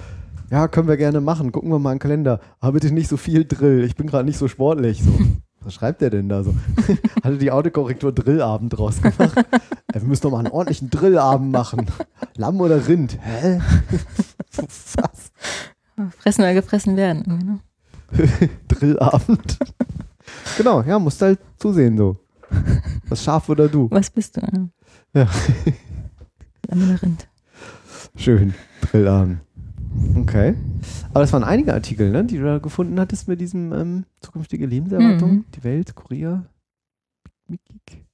ja, können wir gerne machen, gucken wir mal einen Kalender. Aber bitte nicht so viel Drill, ich bin gerade nicht so sportlich. So, was schreibt der denn da so? Hatte die Autokorrektur Drillabend draus gemacht. Wir müssen noch mal einen ordentlichen Drillabend machen. Lamm oder Rind? Hä? Was? Fressen oder gefressen werden. Ne? Drillabend? genau, ja, musst halt zusehen so. Das Schaf oder du? Was bist du? Ja. Ja. Lamm oder Rind. Schön, Drillabend. Okay. Aber das waren einige Artikel, ne, die du da gefunden hattest mit diesem ähm, zukünftige Lebenserwartung. Mhm. Die Welt, Kurier. Mikik.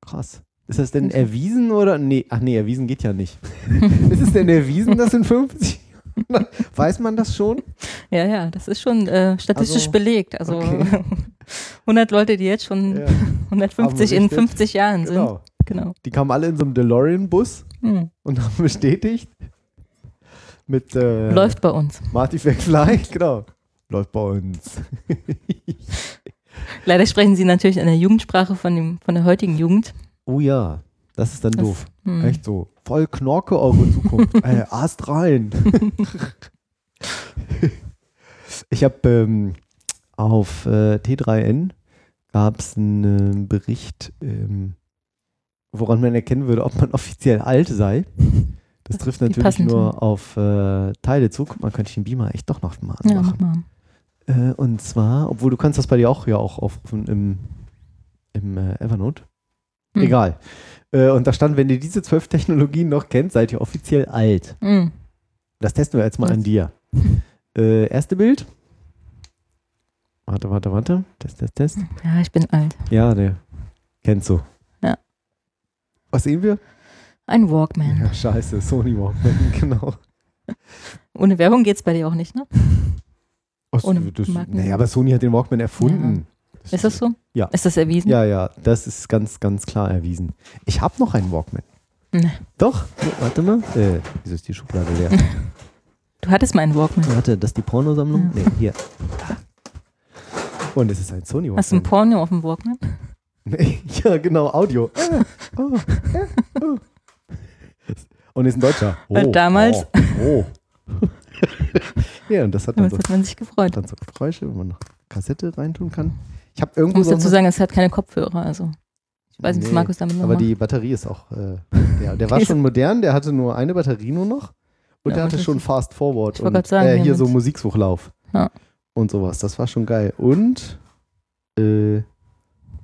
Krass. Ist das denn erwiesen oder? Nee, ach nee, erwiesen geht ja nicht. ist es denn erwiesen, dass in 50 Jahren- Weiß man das schon? Ja, ja, das ist schon äh, statistisch Also, belegt. Also okay. 100 Leute, die jetzt schon Ja, 150 Haben in berichtet. 50 Jahren sind. genau. Genau. Die kamen alle in so einem DeLorean-Bus Hm. und haben bestätigt. Mit äh, Läuft bei uns. Marty McFly, genau. Läuft bei uns. Leider sprechen sie natürlich in der Jugendsprache von, dem, von der heutigen Jugend. Oh ja, das ist dann Das- doof. Hm. Echt so. Voll Knorke eure Zukunft. äh, Ast rein. ich habe ähm, auf äh, T3N gab es einen äh, Bericht, ähm, woran man erkennen würde, ob man offiziell alt sei. Das trifft natürlich nur auf äh, Teile zu. Guck mal, könnte ich den Beamer echt doch noch mal Ja, anmachen. mach mal. Äh, und zwar, obwohl du kannst das bei dir auch ja auch aufrufen im, im äh, Evernote. Hm. Egal. Äh, und da stand, wenn ihr diese zwölf Technologien noch kennt, seid ihr offiziell alt. Hm. Das testen wir jetzt mal an dir. Äh, erste Bild. Warte, warte, warte. Test, test, test. Ja, ich bin alt. Ja, der kennst du. Ja. Was sehen wir? Ein Walkman. Ja, scheiße, Sony Walkman, genau. Ohne Werbung geht's bei dir auch nicht, ne? Was, Ohne das, Marken- naja, aber Sony hat den Walkman erfunden. Ist das so? Ja. Ist das erwiesen? Ja, ja, das ist ganz, ganz klar erwiesen. Ich habe noch einen Walkman. Nee. Doch, warte mal. Äh, wieso ist die Schublade leer? Du hattest mal einen Walkman. Warte, das ist die Pornosammlung? Ja. Nee, hier. Und es ist ein Sony Walkman. Hast du ein Porno auf dem Walkman? Nee, ja, genau, Audio. Äh, oh, äh, oh. Und ist ein Deutscher. Oh, Weil damals- Oh. oh. ja, und das hat Damals so, hat man sich gefreut. dann so Geräusche, wo man noch Kassette reintun kann. Ich habe Ich irgendwo muss so dazu sagen, es hat keine Kopfhörer. Also ich weiß nicht, was Nee, Markus damit Aber macht. die Batterie ist auch, äh, der, der war schon modern, der hatte nur eine Batterie nur noch und Ja, der hatte schon Fast Forward Ich und sagen, äh, hier so Musiksuchlauf Ja. und sowas. Das war schon geil. Und äh,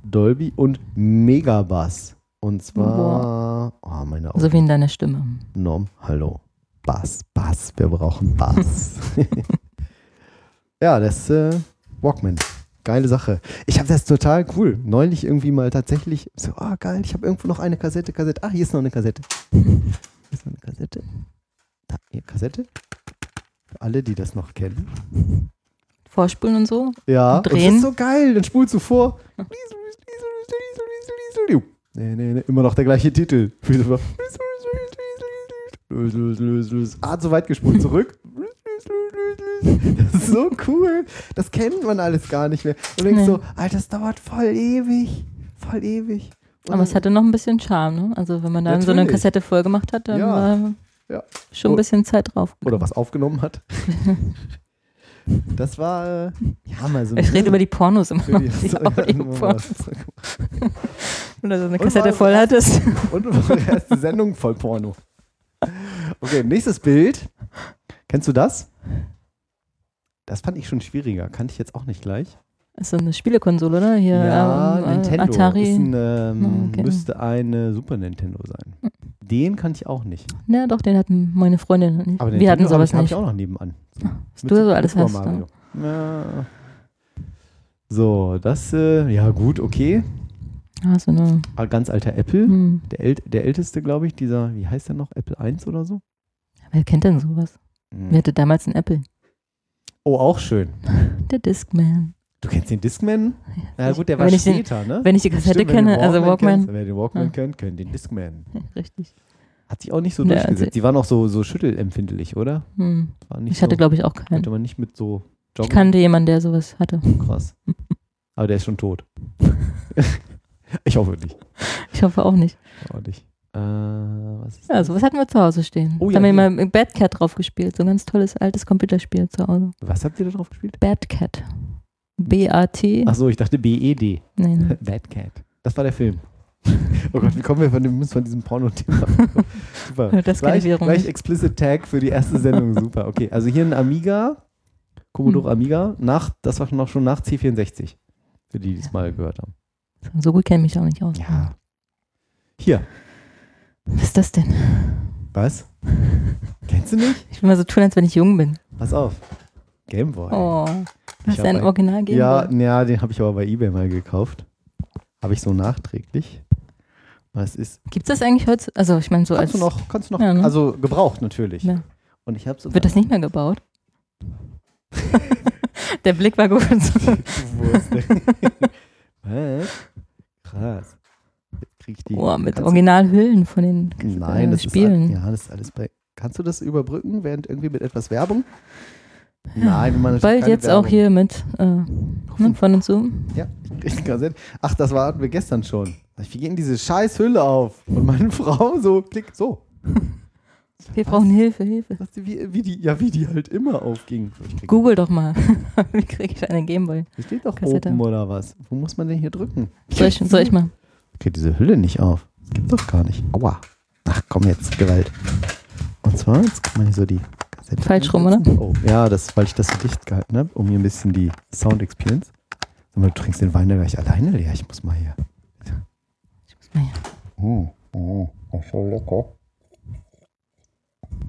Dolby und Megabass. Und zwar, oh, meine Augen. so wie in deiner Stimme. Norm, hallo. Bass, Bass, wir brauchen Bass. ja, das äh, Walkman. Geile Sache. Ich habe das total cool. Neulich irgendwie mal tatsächlich so, ah geil, ich habe irgendwo noch eine Kassette, Kassette. Ah, hier ist noch eine Kassette. Hier ist noch eine Kassette. Da, hier, Kassette. Für alle, die das noch kennen. Vorspulen und so. Ja, und das Drehen. ist so geil. Dann spulst du vor. Nee, nee, nee, immer noch der gleiche Titel. Ah, zu weit gespult, zurück. So cool. Das kennt man alles gar nicht mehr. Und du denkst Nee. so, Alter, das dauert voll ewig. Voll ewig. Und Aber es hatte noch ein bisschen Charme, ne? Also wenn man dann so eine. Kassette voll gemacht hat, dann Ja. war Ja. schon ein bisschen Zeit drauf. Oder was aufgenommen hat. Das war, äh, ja, mal so Ich rede über die Pornos immer die- Die so, ja, Audiopornos. Oder so eine Kassette voll hattest. Und unsere erste Sendung voll Porno. Okay, nächstes Bild. Kennst du das? Das fand ich schon schwieriger. Kannte ich jetzt auch nicht gleich. ist so eine Spielekonsole, oder? Hier, ja, ähm, äh, Nintendo. Atari. Ein, ähm, Ah, okay. Müsste eine Super Nintendo sein. Den kannte ich auch nicht. Ja, doch, den hatten meine Freundin. nicht. Aber Wir Nintendo hatten hab sowas ich, hab nicht. ich auch noch nebenan. Was du so alles hast. Mario. Ja. So, das, äh, ja gut, okay. So eine, Ah, Ganz alter Apple. hm. Der, ält der älteste, glaube ich, dieser, wie heißt der noch? Apple 1 oder so? Wer kennt denn sowas? Hm. Wer hatte damals einen Apple? Oh, auch schön. Der Discman. Du kennst den Discman? Ja ich- gut, der war wenn ich den- später, ne? Wenn ich die Kassette Stimmt, wenn kenne, also Walkman. Kennst, wer den Walkman Ja. kennt, kennt den Discman. Richtig. Hat sich auch nicht so Nee, durchgesetzt. also- Die waren auch so, so schüttelempfindlich, oder? Hm. Ich hatte, so, glaube ich, auch keinen. konnte man nicht mit so Ich joggen. kannte jemanden, der sowas hatte. Krass. Aber der ist schon tot. ich hoffe nicht. Ich hoffe auch nicht. Auch nicht. Äh, was ist Ja, sowas hatten wir zu Hause stehen. Oh da ja, haben wir hier. immer Bad Cat drauf gespielt. So ein ganz tolles altes Computerspiel zu Hause. Was habt ihr da drauf gespielt? Bad Cat. B-A-T. Achso, ich dachte BED. Nee. Bad Cat. Das war der Film. Oh Gott, wie kommen wir von, dem, von diesem Porno-Thema? Super. Das gleich, gleich explicit Tag für die erste Sendung. Super. Okay, also hier ein Amiga, Commodore Hm. Amiga, nach, das war noch schon nach C64. Für die, die es mal gehört haben. So gut kenne ich mich auch nicht aus. Ja. Hier. Was ist das denn? Was? Kennst du nicht? Ich will mal so tun, als wenn ich jung bin. Pass auf. Gameboy. Oh. Das ist ein Original Game Ja, ja, den habe ich aber bei eBay mal gekauft. Habe ich so nachträglich. Was ist? Gibt es das eigentlich heute? Also ich meine so Kannst als du noch, kannst du noch, Ja, ne? also gebraucht natürlich. Ja. Und ich habe so. wird das nicht mehr gebaut? Der Blick war gut. Was? Krass. Die. Boah, mit Originalhüllen von den Nein, äh, das Spielen. ist ja, das ist alles bei Kannst du das überbrücken, während irgendwie mit etwas Werbung? Nein, machen natürlich Bald jetzt Werbung. auch hier mit äh, ne, von und zu. Ja, gerade Sinn. Ach, das hatten wir gestern schon. Wie ging diese scheiß Hülle auf? Und meine Frau so, klick, so. Wir brauchen Hilfe, Hilfe. Du, Wie, wie die, ja, wie die halt immer aufging. Google doch mal. Wie kriege ich einen Gameboy? Hier steht doch Kassette. oben oder was? Wo muss man denn hier drücken? Soll ich, soll ich mal? Okay, diese Hülle nicht auf. Das gibt's doch gar nicht. Aua. Ach komm jetzt, Gewalt. Und zwar, jetzt kann man hier so die Kassette. Falsch rum, einsetzen. Oh, ja, das, weil ich das so dicht gehalten habe, um hier ein bisschen die Sound Experience. Sag mal, du trinkst den Wein ja gleich alleine leer. Ich muss mal hier. Ich muss mal hier. Oh, oh, oh, voll lecker.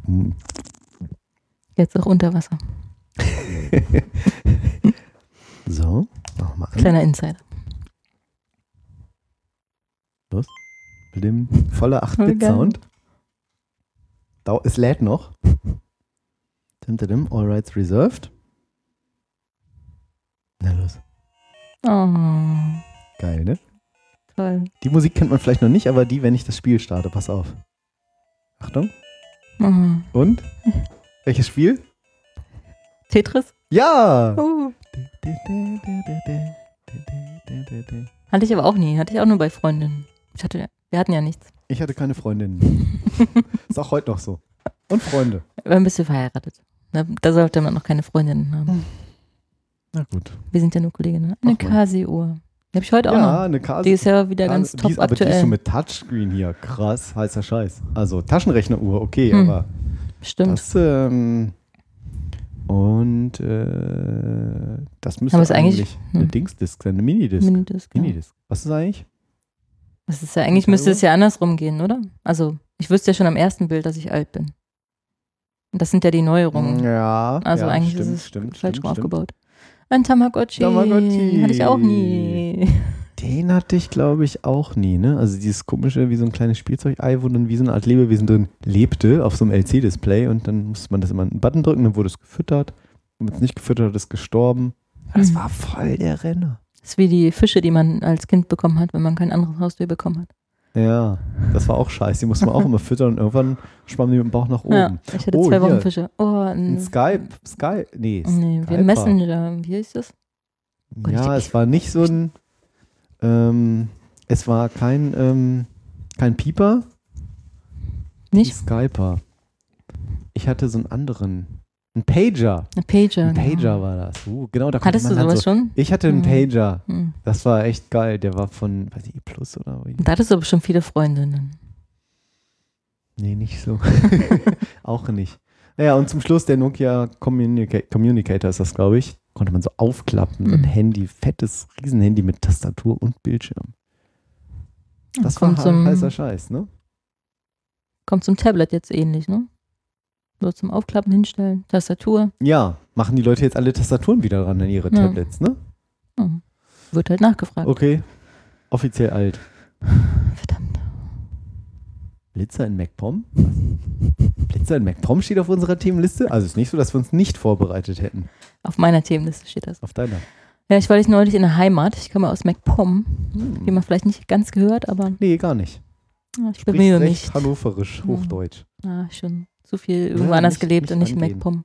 Mm. Jetzt auch unter Wasser. So, machen wir mal Kleiner Insider. Blim. Voller Voll 8-Bit-Sound. Dau- Es lädt noch. Dim, dim. All rights reserved. Na los. Oh, Geil, ne? toll. Die Musik kennt man vielleicht noch nicht, aber die, wenn ich das Spiel starte. Pass auf. Achtung. Oh. Und? Welches Spiel? Tetris? Ja! Uh. Hatte ich aber auch nie. Hatte ich auch nur bei Freundinnen. Ich hatte, wir hatten ja nichts. Ich hatte keine Freundin. Ist auch heute noch so. Und Freunde. Wann bist du verheiratet? Da, da sollte man noch keine Freundinnen haben. Na gut. Wir sind ja nur Kolleginnen. Eine Ach, man. Casio. Die habe ich heute auch Ja, noch. eine Karte. Die ist ja wieder ganz top ist, aber die ist aktuell. so mit Touchscreen hier. Krass, heißer Scheiß. Also Taschenrechneruhr, okay, Hm. aber Stimmt. das ähm, und äh, das müsste Aber eigentlich, eigentlich- eine hm. Dingsdisk sein, eine Minidisc. Minidisc. Ja. Was ist eigentlich? Das ist ja eigentlich müsste es ja andersrum gehen, oder? Also ich wüsste ja schon am ersten Bild, dass ich alt bin. Und das sind ja die Neuerungen. Ja, Also ja, eigentlich stimmt, ist es stimmt, falsch stimmt, aufgebaut. Ein Tamagotchi. Tamagotchi. Hatte ich auch nie. Den hatte ich, glaube ich, auch nie, ne? Also dieses komische, wie so ein kleines Spielzeugei, wo dann wie so eine Art Lebewesen drin lebte auf so einem LC-Display und dann musste man das immer einen Button drücken, dann wurde es gefüttert. Wenn es nicht gefüttert hat, ist es gestorben. Das Hm. war voll der Renner. Das ist wie die Fische, die man als Kind bekommen hat, wenn man kein anderes Haustier bekommen hat. Ja, das war auch scheiße. Die musste man auch immer füttern und irgendwann schwammen die mit dem Bauch nach oben. Ja, ich hatte Oh, zwei Wochen hier. Fische. Oh, Ein ein, Skype, Skype, nee. nee, wir Skyper. Messenger. Wie heißt das? Gott, Ja, ich- es war nicht so ein, ähm, es war kein, ähm, kein Pieper, Nicht? ein Skyper. Ich hatte so einen anderen, ein Pager. Eine Pager. Ein Pager genau. war das. Uh, genau, da Hattest du halt sowas so, schon? Ich hatte einen Mhm. Pager. Hm. Das war echt geil. Der war von, weiß ich, E Plus oder wie? Da hattest du aber schon viele Freundinnen. Nee, nicht so. Auch nicht. Naja, und zum Schluss der Nokia Communica Communicator ist das, glaube ich. Konnte man so aufklappen. So ein Mhm. Handy, fettes Riesenhandy mit Tastatur und Bildschirm. Das kommt war zum, heißer Scheiß, ne? kommt zum Tablet jetzt ähnlich, ne? So zum Aufklappen hinstellen, Tastatur. Ja, machen die Leute jetzt alle Tastaturen wieder ran an ihre Ja. Tablets, ne? Hm. Wird halt nachgefragt. Okay. Offiziell alt. Verdammt. Blitzer in MacPom? Blitzer in MacPom steht auf unserer Themenliste? Also ist nicht so, dass wir uns nicht vorbereitet hätten. Auf meiner Themenliste steht das. Auf deiner. Ja, ich war jetzt neulich in der Heimat. Ich komme aus MacPom. Hm. Wie man vielleicht nicht ganz gehört, aber Nee, gar nicht. ja, ich Sprichst bemühe mich. hannoverisch, Ja. Hochdeutsch. Ah, schon zu viel irgendwo Ja, anders nicht- gelebt nicht und nicht in. MacPom.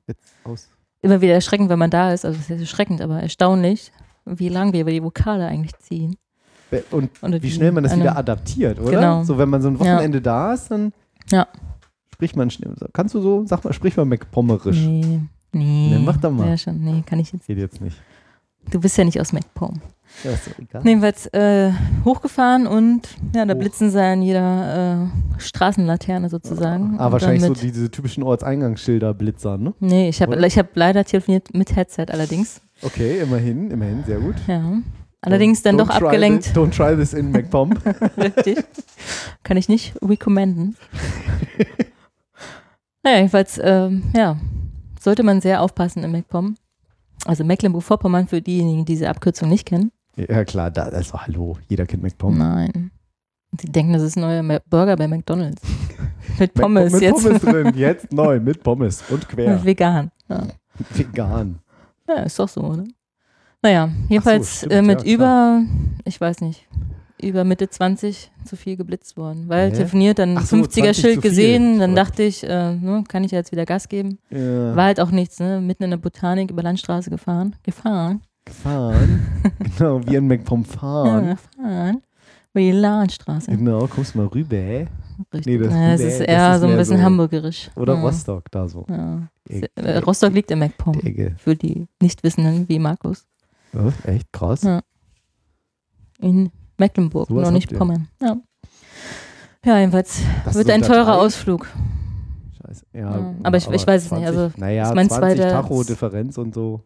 Immer wieder erschreckend, wenn man da ist. Also es ist erschreckend, aber erstaunlich, wie lang wir über die Vokale eigentlich ziehen. Und Oder wie schnell man das wieder adaptiert, oder? Genau. So, wenn man so ein Wochenende da ist, dann Ja. spricht man schnell. Kannst du so, sag mal, sprich mal MacPommerisch. Nee, nee. Nee, mach doch mal. Ja, schon. Nee, kann ich jetzt. Geht jetzt nicht. Du bist ja nicht aus MacPom. Ja, ist doch egal. Jedenfalls äh, hochgefahren und ja, da Hoch. blitzen sie an jeder äh, Straßenlaterne sozusagen. Ah, Und wahrscheinlich dann so mit, diese typischen Ortseingangsschilder blitzern, ne? Nee, ich habe ich hab leider telefoniert mit Headset allerdings. Okay, immerhin, immerhin, sehr gut. Ja. Allerdings dann Don't doch try abgelenkt. This, don't try this in MacPom. Richtig. Kann ich nicht recommenden. naja, jedenfalls, ähm, ja, sollte man sehr aufpassen im MacPom. Also Mecklenburg-Vorpommern für diejenigen, die diese Abkürzung nicht kennen. Ja, klar, da, also hallo, jeder kennt MacPom. Nein. Sie denken, das ist ein neuer Burger bei McDonalds. mit Pommes mit jetzt. Pommes drin, jetzt neu, mit Pommes und quer. Vegan. Ja. Vegan. ja, ist doch so, oder? Naja, jedenfalls stimmt, äh, mit ja, über, ich weiß nicht, über Mitte 20 zu viel geblitzt worden. Weil Hä? telefoniert, dann so, 20 zu 50er-Schild viel. gesehen, dann dachte ich, äh, ne, kann ich ja jetzt wieder Gas geben. Ja. War halt auch nichts, ne? Mitten in der Botanik über Landstraße gefahren. Gefahren. Fahren. genau, wie ein Mac vom Fahren. Ja, gefahren. Über die Landstraße. Genau, kommst mal rüber. Richtig. Nee, das- Ja, das ist das eher ist so ein bisschen so- hamburgerisch. Oder ja. Rostock, da so. Ja. Äh, Rostock liegt im MacPom. Für die Nichtwissenden wie Markus. Ja, echt krass. In Mecklenburg, Sowas noch nicht. Pommern. Ja. ja, jedenfalls Das wird so ein teurer Ausflug. Scheiße. Ja, aber ich- ich weiß es nicht, also, naja, das ist mein 20 zweiter- Tacho Differenz und so.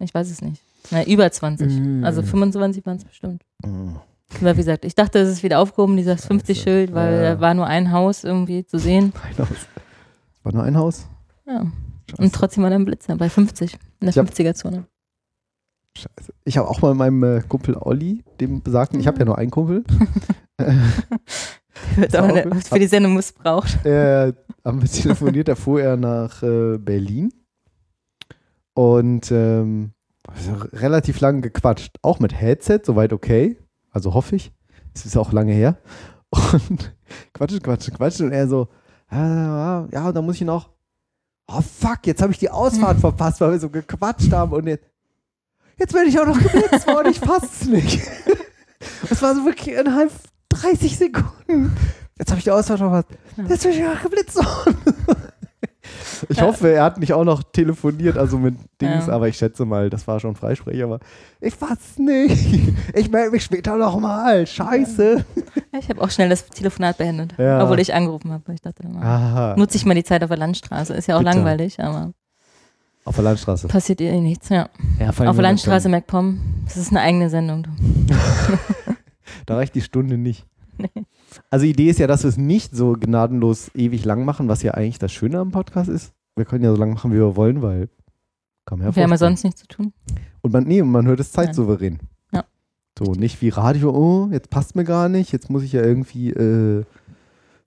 Ich weiß es nicht. Na, über 20. Mm. Also 25 waren es bestimmt. Mm. Aber wie gesagt, ich dachte, es ist wieder aufgehoben, dieses 50-Schild, weil Ja. da war nur ein Haus irgendwie zu sehen. Ein Haus. War nur ein Haus? Ja. Scheiße. Und trotzdem war da ein Blitzer bei 50, in der Ich hab- 50er-Zone. Scheiße. Ich habe auch mal meinem äh, Kumpel Olli, dem besagten, ich habe ja nur einen Kumpel, Wird auch gut. für die Sendung missbraucht. äh, haben wir telefoniert, da fuhr er nach äh, Berlin und ähm, also relativ lang gequatscht. Auch mit Headset, soweit okay. Also hoffe ich. Es ist auch lange her. Und quatschen, quatschen, quatschen. Und er so, ja, ja, und dann muss ich noch, oh fuck, jetzt habe ich die Ausfahrt verpasst, weil wir so gequatscht haben. Und jetzt, jetzt werde ich auch noch geblitzt worden, ich fasse es nicht. Das war so wirklich innerhalb 30 Sekunden. Jetzt habe ich die Ausfahrt verpasst. Jetzt bin ich auch geblitzt worden. Ich Ja. hoffe, er hat nicht auch noch telefoniert, also mit Dings, Ja. aber ich schätze mal, das war schon Freisprecher, aber ich fass nicht. Ich melde mich später nochmal. Scheiße. Ich habe auch schnell das Telefonat beendet, Ja. obwohl ich angerufen habe. Ich dachte, mal, nutze ich mal die Zeit auf der Landstraße. Ist ja auch Bitte. langweilig, aber Auf der Landstraße. passiert eh nichts. Ja. Ja, Auf der Landstraße MacPom, das ist eine eigene Sendung. Da reicht die Stunde nicht. Also Idee ist ja, dass wir es nicht so gnadenlos ewig lang machen, was ja eigentlich das Schöne am Podcast ist. Wir können ja so lang machen, wie wir wollen, weil kann man ja Wir haben ja sonst nichts zu tun. Und man, nee, man hört es zeitsouverän. Ja. So, nicht wie Radio, oh, jetzt passt mir gar nicht, jetzt muss ich ja irgendwie äh,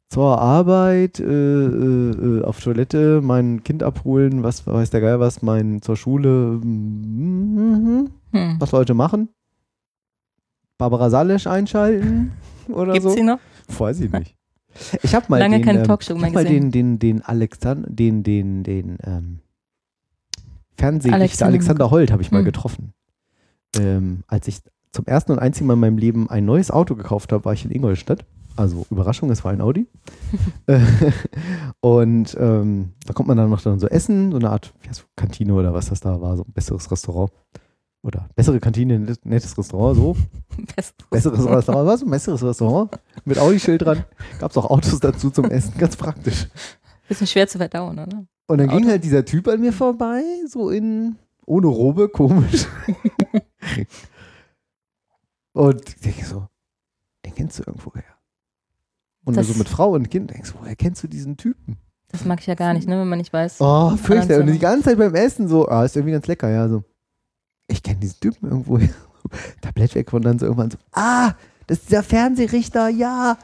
zur Arbeit, äh, äh, äh, auf Toilette, mein Kind abholen, was weiß der Geil was, mein zur Schule, mm, Hm. was Leute machen. Barbara Salisch einschalten oder Gibt's so. sie noch? Weiß ich nicht. Ich habe mal Lange den, keine ähm, Talkshow mehr hab mal den, den, den Alexander, den, den, den ähm, Fernsehrichter Alexander Alexander Holt habe ich mal Hm. getroffen. Ähm, als ich zum ersten und einzigen Mal in meinem Leben ein neues Auto gekauft habe, war ich in Ingolstadt. Also Überraschung, es war ein Audi. Äh, und ähm, da kommt man dann noch dann so essen, so eine Art Kantine oder was das da war, so ein besseres Restaurant. Oder bessere Kantine, nettes Restaurant, so. Besseres. Besseres Restaurant, was? Ein besseres Restaurant mit Audi-Schild dran. Gab es auch Autos dazu zum Essen, ganz praktisch. Bisschen schwer zu verdauen, oder? Und dann ging halt dieser Typ an mir vorbei, so in, ohne Robe, komisch. und ich denke so, den kennst du irgendwoher. Und Das- so mit Frau und Kind denkst du, woher kennst du diesen Typen? Das mag ich ja gar nicht, ne, wenn man nicht weiß. Oh, fürchterlich. Und die ganze Zeit beim Essen so, ah, ist irgendwie ganz lecker, ja, so. Ich kenne diesen Typen irgendwoher. Tablett weg und dann so irgendwann so, ah, das ist dieser Fernsehrichter, ja.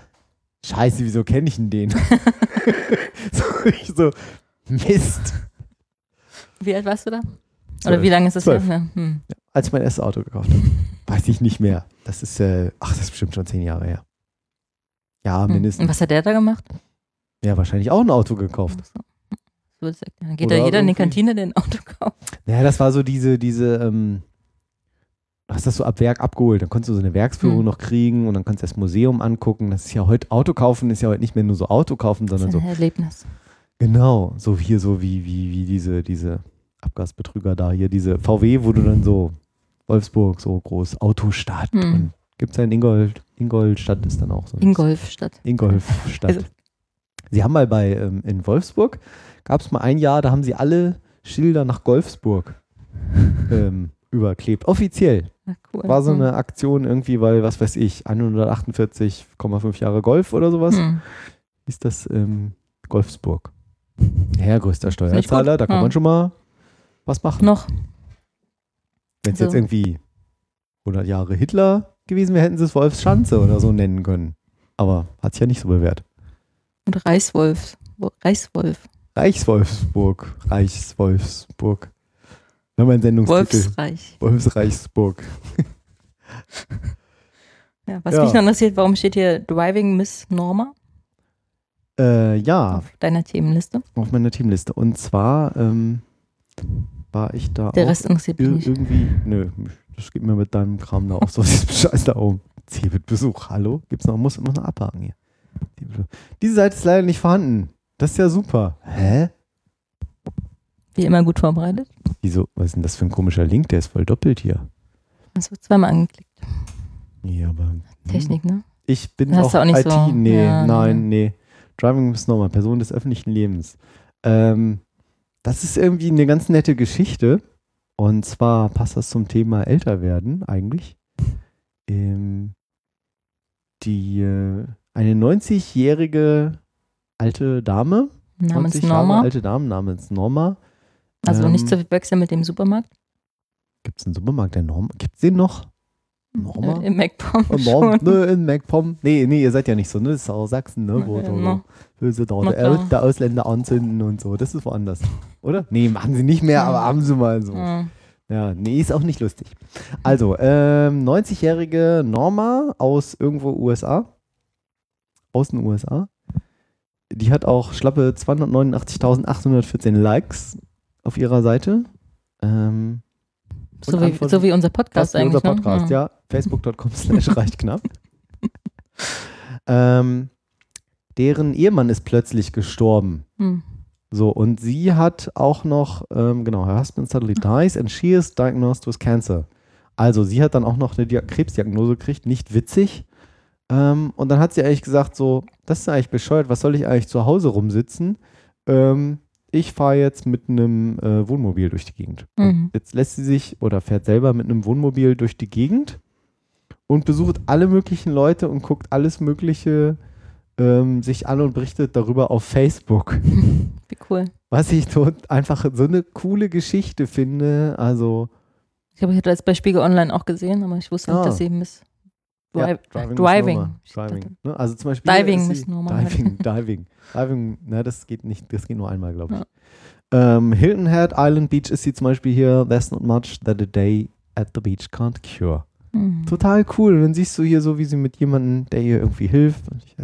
Scheiße, wieso kenne ich denn den? so, ich so, Mist. Wie alt warst du da? Oder wie lange ist das her? Zwölf. Ja, hm. Als ich mein erstes Auto gekauft habe. Weiß ich nicht mehr. Das ist, äh, ach, das ist bestimmt schon zehn Jahre her. Ja, Hm. Und mindestens. was hat der da gemacht? Ja, wahrscheinlich auch ein Auto gekauft. So. So. Dann geht Oder da jeder in die Kantine, der ein Auto kauft. Ja, das war so diese, diese, ähm, du hast das so ab Werk abgeholt. Dann konntest du so eine Werksführung Hm. noch kriegen und dann konntest du das Museum angucken. Das ist ja heute, Auto kaufen ist ja heute nicht mehr nur so Auto kaufen, Das sondern ist so, ein Erlebnis. genau, so hier, so wie, wie, wie diese, diese Abgasbetrüger da hier, diese VW, wo du dann so, Wolfsburg, so groß, Autostadt Hm. und gibt es ja in Ingold, Ingolstadt ist dann auch so. Ingolfstadt. Ingolfstadt. Also- sie haben mal bei, ähm, in Wolfsburg, gab es mal ein Jahr, da haben sie alle Schilder nach Golfsburg ähm, überklebt. Offiziell. Ach, cool. War so Hm. eine Aktion irgendwie, weil, was weiß ich, 148,5 Jahre Golf oder sowas. Hm. Ist das ähm, Golfsburg. Ja, größter Steuerzahler, da kann Ja. man schon mal was machen. Noch. Wenn es so. jetzt irgendwie 100 Jahre Hitler gewesen wäre, hätten sie es Wolfschanze oder so nennen können. Aber hat sich ja nicht so bewährt. Und Reichswolf. Wo- Reichswolf. Reichswolfsburg. Reichswolfsburg. Haben einen Sendungstitel. Wolfsreich. Wolfsreichsburg. Ja, was Ja. mich noch interessiert, warum steht hier Driving Miss Norma Äh, ja, auf deiner Themenliste? auf meiner Teamliste. Und zwar ähm, war ich da Der auch Rest interessiert mich ir irgendwie. Nö, das geht mir mit deinem Kram da auch so Scheiß da oben. Besuch, hallo? Gibt's noch, muss immer noch abhaken hier. Diese Seite ist leider nicht vorhanden. Das ist ja super. Hä? Wie immer gut vorbereitet. Wieso? Was ist denn das für ein komischer Link? Der ist voll doppelt hier. Das wird zweimal angeklickt. Ja, aber. hm. Technik, ne? Ich bin auch, auch nicht IT. so- Nee, Ja, nein, nee. Driving Miss Normal, Person des öffentlichen Lebens. Ähm, das ist irgendwie eine ganz nette Geschichte. Und zwar passt das zum Thema älter werden eigentlich. Ähm, die äh, eine 90-jährige alte Dame, Namens 90 Jahre Norma. alte Dame namens Norma. Also ähm, nicht zu verwechseln mit dem Supermarkt. Gibt es einen Supermarkt, der Norma? Gibt es den noch? Norma? Äh, Im MacPom Und Norm, ne, in MacPom. Nee, nee, ihr seid ja nicht so, ne? Das ist auch Sachsen, ne? Wo Ja, böse da Na der, Ausländer anzünden und so. Das ist woanders. Oder? Nee, machen sie nicht mehr, aber haben sie mal so. Ja. Ja, nee, ist auch nicht lustig. Also, ähm, 90-jährige Norma aus irgendwo USA. Aus den USA. Die hat auch schlappe 289.814 Likes auf ihrer Seite. Ähm, So, wie, so wie unser Podcast Fast wie eigentlich. unser Podcast, ne? ja. Facebook.com slash reicht knapp. ähm, deren Ehemann ist plötzlich gestorben. Hm. So, und sie hat auch noch, ähm, genau, her husband suddenly dies and she is diagnosed with cancer. Also, sie hat dann auch noch eine Dia Krebsdiagnose gekriegt, nicht witzig. Ähm, und dann hat sie eigentlich gesagt, so, das ist eigentlich bescheuert, was soll ich eigentlich zu Hause rumsitzen? Ähm, ich fahre jetzt mit einem äh, Wohnmobil durch die Gegend. Mhm. Jetzt lässt sie sich oder fährt selber mit einem Wohnmobil durch die Gegend und besucht alle möglichen Leute und guckt alles Mögliche ähm, sich an und berichtet darüber auf Facebook. Wie cool. Was ich tot einfach so eine coole Geschichte finde. Also Ich glaube, ich hatte das bei Spiegel Online auch gesehen, aber ich wusste nicht, Ah. dass sie Miss ja, Drive Driving. Driving. Ne? Also zum Beispiel Diving ist normal. Diving, Diving. Diving, na, das geht nicht, das geht nur einmal, glaube ich. Ähm, Hilton Head Island Beach ist sie zum Beispiel hier. There's not much that a day at the beach can't cure. Mhm. Total cool. Und dann siehst du hier so, wie sie mit jemandem, der ihr irgendwie hilft. Ich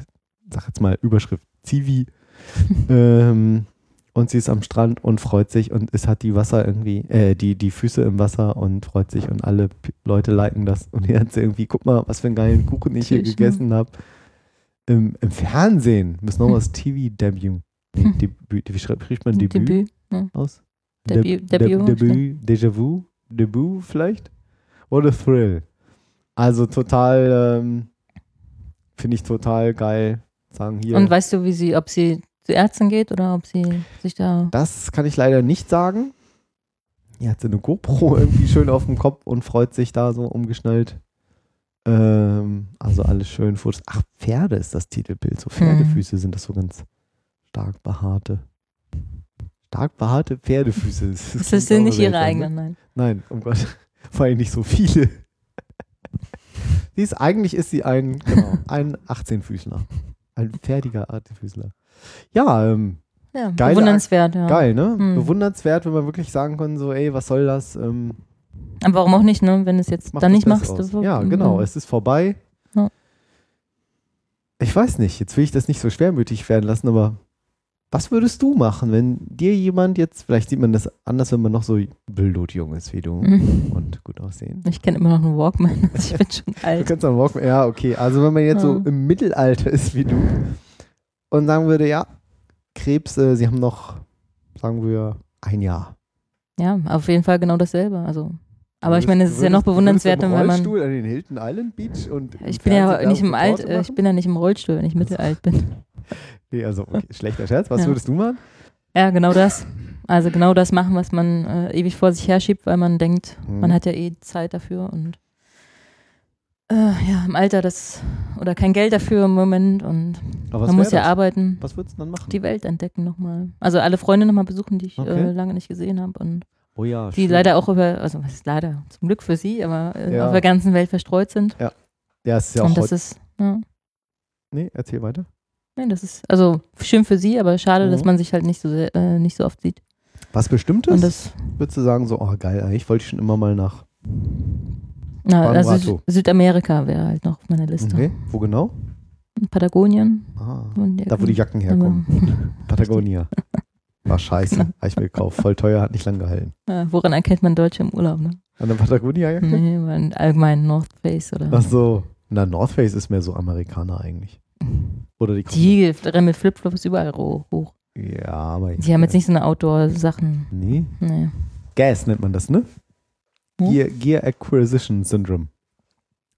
sag jetzt mal Überschrift Zivi. ähm, und sie ist am Strand und freut sich und es hat die Wasser irgendwie, äh, die, die Füße im Wasser und freut sich und alle Leute liken das. Und hier hat sie irgendwie, guck mal, was für einen geilen Kuchen ich hier gegessen habe. Im, Im Fernsehen. Müssen noch mal das TV-Debut. Nee. Debüt. Wie schreibt, man Debüt, Debüt. ne? aus? Debüt- Deb- Debüt, Deb- Debüt, Déjà-vu, Debut vielleicht? What a thrill. Also total, ähm, finde ich total geil. Sagen hier. Und weißt du, wie sie, ob sie zu Ärzten geht oder ob sie sich da. das kann ich leider nicht sagen. Hier hat sie eine GoPro irgendwie schön auf dem Kopf und freut sich da so umgeschnallt. Ähm, also alles schön Fotos. Ach, Pferde ist das Titelbild. So Pferdefüße sind das so ganz stark behaarte. Stark behaarte Pferdefüße. Das, Das sind nicht ihre ne? eigenen, nein. Nein, um Gott. Vor allem nicht so viele. sie ist, eigentlich ist sie ein, genau, ein 18-Füßler. Ein fertiger 18-Füßler. Ja, ähm, Ja, Geile bewundernswert, ja. geil, ne? Hm. Bewundernswert, wenn man wirklich sagen kann, so, ey, was soll das? Ähm, Aber warum auch nicht, ne? Wenn du es jetzt dann nicht machst. du- Ja, genau, Mhm. es ist vorbei. Ja. Ich weiß nicht, jetzt will ich das nicht so schwermütig werden lassen, aber was würdest du machen, wenn dir jemand jetzt, vielleicht sieht man das anders, wenn man noch so bildjung ist wie du Mhm. und gut aussehen. Ich kenne immer noch einen Walkman. Also ich bin schon Du alt. kannst dann Walkman, ja, okay. Also wenn man jetzt so Ja. im Mittelalter ist wie du und sagen würde, ja, Krebs, äh, sie haben noch, sagen wir, ein Jahr. Ja, auf jeden Fall genau dasselbe. Also, aber ich meine, es ist ja noch bewundernswert, wenn man. Rollstuhl an den Hilton Island Beach und Ich bin ja nicht im Alt, äh, ich bin ja nicht im Rollstuhl, wenn ich mittelalt bin. Nee, also okay, schlechter Scherz. Was Ja. würdest du machen? Ja, genau das. Also genau das machen, was man äh, ewig vor sich herschiebt, weil man denkt, Mhm. man hat ja eh Zeit dafür und äh, ja, im Alter das oder kein Geld dafür im Moment und man muss ja das? arbeiten, Was würdest du dann machen? die Welt entdecken nochmal. Also alle Freunde nochmal besuchen, die ich Okay. äh, lange nicht gesehen habe und oh ja, die schön. leider auch über, also was ist leider, zum Glück für sie, aber äh, Ja. auf der ganzen Welt verstreut sind. Ja, es ist ja auch und das ist, ja, Nee, erzähl weiter. nee, das ist also schön für sie, aber schade, dass Mhm. man sich halt nicht so sehr, äh, nicht so oft sieht. Was Bestimmtes? Und das würdest du sagen, so, oh geil, eigentlich wollte ich schon immer mal nach Na, also Vanuatu. Sü- Südamerika wäre halt noch auf meiner Liste. Okay, wo genau? Patagonien. Ah, da, wo die Jacken herkommen. Patagonia. War scheiße. Habe ich mir gekauft. Voll teuer, hat nicht lang gehalten. Ja, woran erkennt man Deutsche im Urlaub? Ne? An der Patagonia-Jacke? Nee, allgemein North Face oder. Ach so. Na, North Face ist mehr so Amerikaner eigentlich. Oder die. Die rennen mit Flipflops überall hoch. Ja, aber. Die haben jetzt nicht so eine Outdoor-Sachen. Nee. Nee. Gas nennt man das, ne? Hm? Gear, Gear Acquisition Syndrome.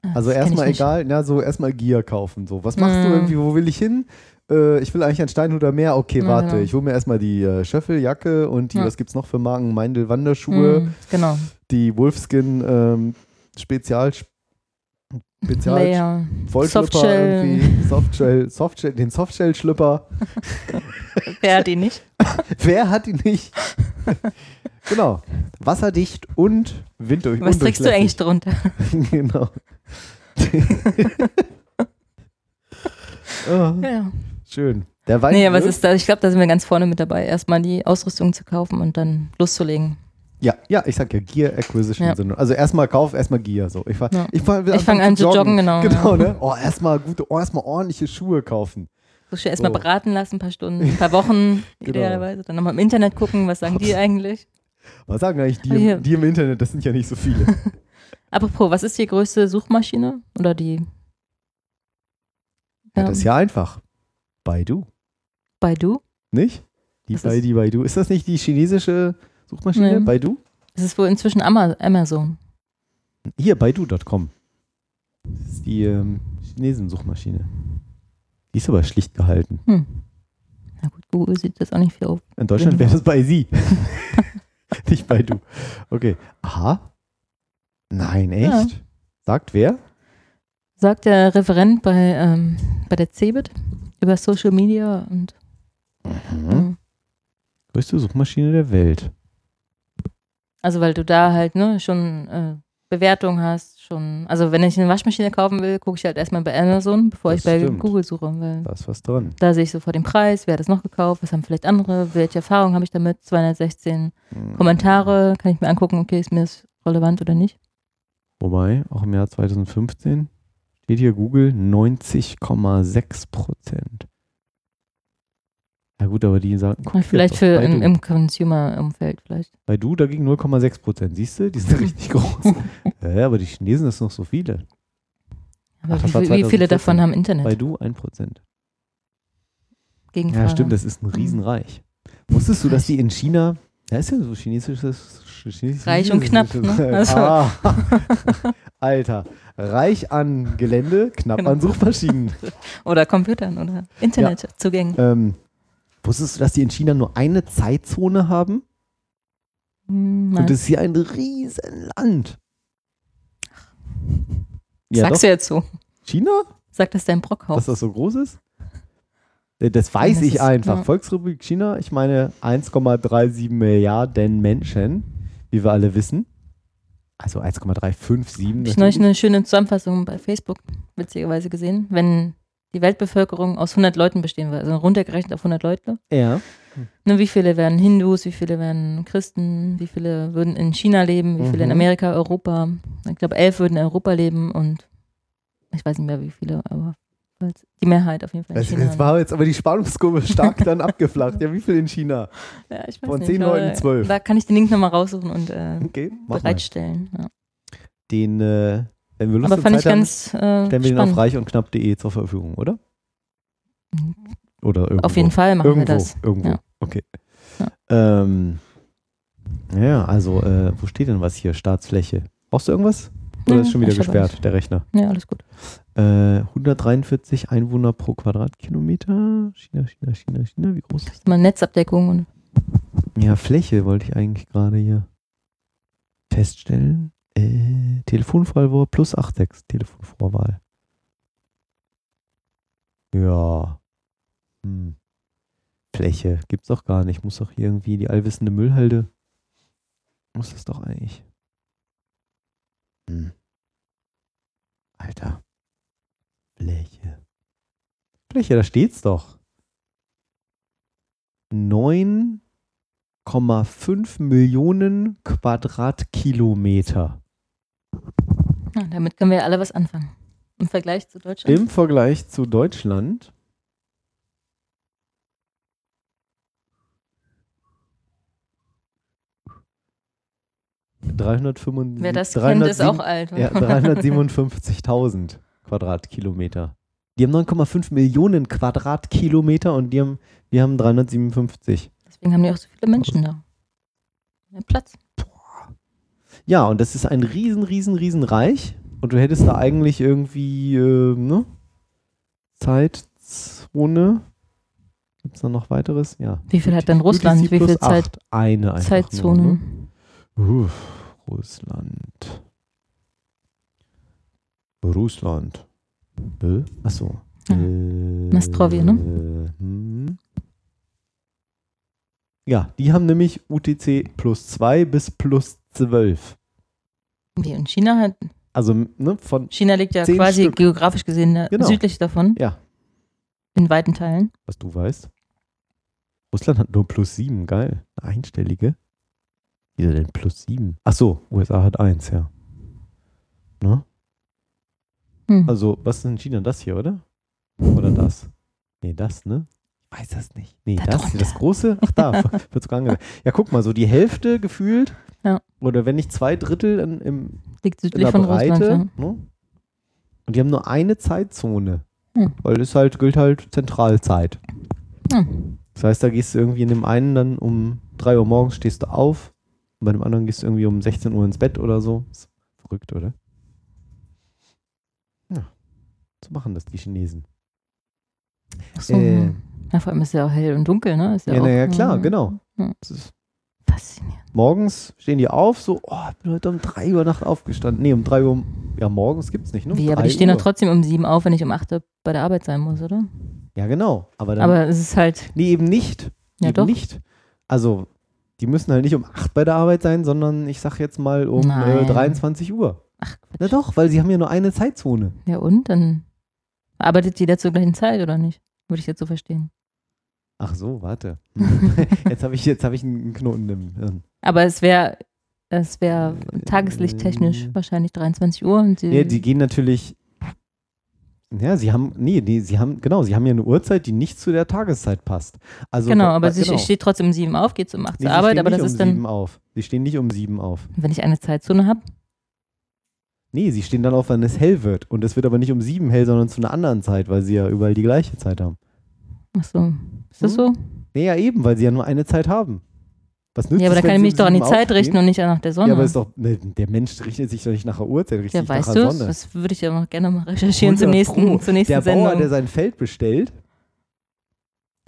Ah, Also erstmal egal, na, so erstmal Gear kaufen. So, was machst du Mm. irgendwie, wo will ich hin? Äh, ich will eigentlich an Steinhuder Meer. Okay, Ja, warte. genau. Ich hole mir erstmal die äh, Schöffeljacke und die, Ja. was gibt's noch für Marken? Meindl Wanderschuhe, Mm, genau. die Wolfskin ähm, Spezial Spezial Layer. Softshell. irgendwie, Softshell, Softshell, den Softshell-Schlüpper. Wer hat die nicht? Wer hat die nicht? genau. Wasserdicht und winddurch. Was trägst du eigentlich drunter? genau. oh, Ja. schön. Der Wein Nee, wird- ist da, ich glaube, da sind wir ganz vorne mit dabei, erstmal die Ausrüstung zu kaufen und dann loszulegen. Ja, ja, ich sag ja Gear Acquisition. Ja. Also erstmal Kauf, erstmal Gear. So. Ich, fahr, Ja. ich, Ich fange an zu joggen, genau. Genau, ja. ne? Oh, erstmal gute, oh, erstmal ordentliche Schuhe kaufen. So schnell erstmal So. beraten lassen, ein paar Stunden, ein paar Wochen, Genau. idealerweise. Dann nochmal im Internet gucken, was sagen die eigentlich. Was sagen eigentlich die, hier. die im Internet? Das sind ja nicht so viele. Apropos, was ist die größte Suchmaschine? Oder die Ja, das ist ja einfach. Baidu, Baidu? nicht? Die Das Bai, ist- die Baidu. Ist das nicht die chinesische Suchmaschine? Nee. Baidu? Das ist wohl inzwischen Ama- Amazon. Hier, Baidu.com. Das ist die ähm, Chinesen-Suchmaschine. Die ist aber schlicht gehalten. Hm. Na gut, Google sieht das auch nicht viel auf. In Deutschland Mhm. wäre das bei Sie. nicht Baidu. Okay. Aha. Nein, echt? Ja. Sagt wer? Sagt der Referent bei, ähm, bei der CeBIT über Social Media und Mhm. ähm, Größte Suchmaschine der Welt. also weil du da halt ne, schon äh, Bewertung hast, schon, also wenn ich eine Waschmaschine kaufen will, gucke ich halt erstmal bei Amazon, bevor Das ich bei stimmt. Google suche, weil Da ist was dran. da sehe ich sofort den Preis, wer hat es noch gekauft, was haben vielleicht andere, welche Erfahrungen habe ich damit, 216 Mhm. Kommentare, kann ich mir angucken, okay, ist mir das relevant oder nicht. Wobei, auch im Jahr 2015 steht hier Google 90,6 Prozent. Ja gut, aber die sagen, guck Vielleicht für im, im Consumer-Umfeld vielleicht. Bei du dagegen 0,6 Prozent. Siehst du, die sind richtig groß. ja, aber die Chinesen, das sind noch so viele. Aber Ach, wie, wie viele 2014. davon haben Internet? Bei du 1 Prozent. Ja, stimmt, das ist ein Riesenreich. Wusstest du, dass die in China, ja, ist ja so chinesisches. chinesisches Reich und knapp, ne? Also- Ah, Alter, reich an Gelände, knapp Genau. an Suchmaschinen. Oder Computern oder Internetzugängen. ähm, wusstest du, dass die in China nur eine Zeitzone haben? Hm, nein. Und das ist hier ein Riesenland. Ja, Sagst doch. du jetzt so? China? Sagt das dein Brockhaus? Dass das so groß ist? Das weiß das ich einfach. ja. Volksrepublik China, ich meine 1,37 Milliarden Menschen, wie wir alle wissen. Also 1,357. Habe ich neulich eine schöne Zusammenfassung bei Facebook witzigerweise gesehen. Wenn die Weltbevölkerung aus 100 Leuten bestehen würde, also runtergerechnet auf 100 Leute, Ja. ne, wie viele wären Hindus, wie viele wären Christen, wie viele würden in China leben, wie viele in Mhm. Amerika, Europa. Ich glaube, elf würden in Europa leben und ich weiß nicht mehr, wie viele, aber die Mehrheit auf jeden Fall. in Das, China. das war jetzt aber die Spannungskurve stark dann abgeflacht. Ja, wie viel in China? ja, ich weiß von nicht, 10 aber Leuten 12. Da kann ich den Link nochmal raussuchen und äh, Okay, bereitstellen. Ja. Den, äh, wenn wir Lust Aber fand ich Zeit haben, ganz äh, stellen wir den auf reich und knapp.de zur Verfügung, oder? Oder irgendwo. Auf jeden Fall machen irgendwo, wir das. Irgendwo, Ja. okay. Ähm, ja, also, äh, wo steht denn was hier? Staatsfläche. Brauchst du irgendwas? Oder Nee, ist schon wieder ich gesperrt, der Rechner? Ja, alles gut. Äh, 143 Einwohner pro Quadratkilometer. China, China, China, China. Wie groß? Das ist mal Netzabdeckung und Ja, Fläche wollte ich eigentlich gerade hier feststellen. Äh, Telefonvorwahl plus 86. Telefonvorwahl. Ja. Hm. Fläche gibt's doch gar nicht. Muss doch hier irgendwie die allwissende Müllhalde. Muss das doch eigentlich. Hm. Alter. Fläche. Fläche, da steht's doch. 9,5 Millionen Quadratkilometer. Ja, damit können wir ja alle was anfangen. Im Vergleich zu Deutschland. Im Vergleich zu Deutschland. Wer das kennt, ist auch alt. Ja, 357.000 Quadratkilometer. Die haben 9,5 Millionen Quadratkilometer und die haben, wir haben 357. Deswegen haben die auch so viele Menschen da. Mehr Platz. Ja, und das ist ein riesen, riesen, riesen Reich. Und du hättest da eigentlich irgendwie, äh, ne? Zeitzone. Gibt es da noch weiteres? Ja. Wie viel hat denn Russland? Wie viel Zeit, acht. Eine einfach Zeitzone? Nur, ne? Uff, Russland. Russland. Äh? Achso. Ja. Äh, Nastrovje, ne? hm. Ja, die haben nämlich UTC plus 2 bis plus 12. Wie in China hat. Also ne, von, China liegt ja quasi Stück. geografisch gesehen da- Genau. südlich davon. Ja. In weiten Teilen. was du weißt. Russland hat nur plus 7, geil. Eine einstellige. Wieso denn plus 7? Ach so, USA hat 1, ja. Ne? Hm. Also, was ist in China? Das hier, oder? Oder das? Nee, das, ne? Weiß das nicht. Nee, Da das, das große? Ach, da, wird sogar angesagt. Ja, guck mal, so die Hälfte gefühlt. Ja. Oder wenn nicht zwei Drittel in, im, liegt in südlich der von Breite. Russland. Ne? Und die haben nur eine Zeitzone. Hm. Weil das halt, gilt halt Zentralzeit. Ja. Hm. Das heißt, da gehst du irgendwie in dem einen dann um 3 Uhr morgens stehst du auf und bei dem anderen gehst du irgendwie um 16 Uhr ins Bett oder so. Ist verrückt, oder? Ja. So machen das die Chinesen. So. Äh. Ja, vor allem ist ja auch hell und dunkel, ne? Ist ja, Ja, auch, naja, klar, äh, genau. Ja. Faszinierend. morgens stehen die auf, so, oh, ich bin heute um 3 Uhr Nacht aufgestanden. Nee, um 3 Uhr, ja, morgens gibt's nicht, ne? Um Wie, aber 3 die stehen Uhr. doch trotzdem um sieben auf, wenn ich um acht Uhr bei der Arbeit sein muss, oder? Ja, genau. Aber dann, Aber es ist halt, nee, eben nicht. ja eben doch. nicht. Also, die müssen halt nicht um 8 bei der Arbeit sein, sondern ich sag jetzt mal um äh, Nein. 23 Uhr. Ach, Quatsch. Na doch, weil sie haben ja nur eine Zeitzone. Ja und? Dann arbeitet jeder zur gleichen Zeit, oder nicht? Würde ich jetzt so verstehen. Ach so, warte. jetzt habe ich, jetzt hab ich einen Knoten im Hirn. Aber es wäre es wäre tageslichttechnisch Äh. wahrscheinlich 23 Uhr und sie, Nee, die gehen natürlich. Ja, sie haben, nee, nee, sie haben, genau, sie haben ja eine Uhrzeit, die nicht zu der Tageszeit passt. Also, genau, aber sie genau. steht trotzdem um sieben auf, geht um acht Nee, zur Arbeit, aber das um ist dann, sieben auf. Sie stehen nicht um sieben auf. wenn ich eine Zeitzone habe, Nee, sie stehen dann auf, wenn es hell wird. Und es wird aber nicht um sieben hell, sondern zu einer anderen Zeit, weil sie ja überall die gleiche Zeit haben. ach so, ist das Hm? so? Nee, ja eben, weil sie ja nur eine Zeit haben. Was nützt Ja, aber es, da kann ich mich um doch an die Zeit richten und nicht nach der Sonne. Ja, aber ist doch, ne, der Mensch richtet sich doch nicht nach der Uhrzeit, richtet Ja, sich nach weißt der du, Sonne. das würde ich ja noch gerne mal recherchieren zur 100 nächsten, zur nächsten der Sendung. Bauer, der sein Feld bestellt,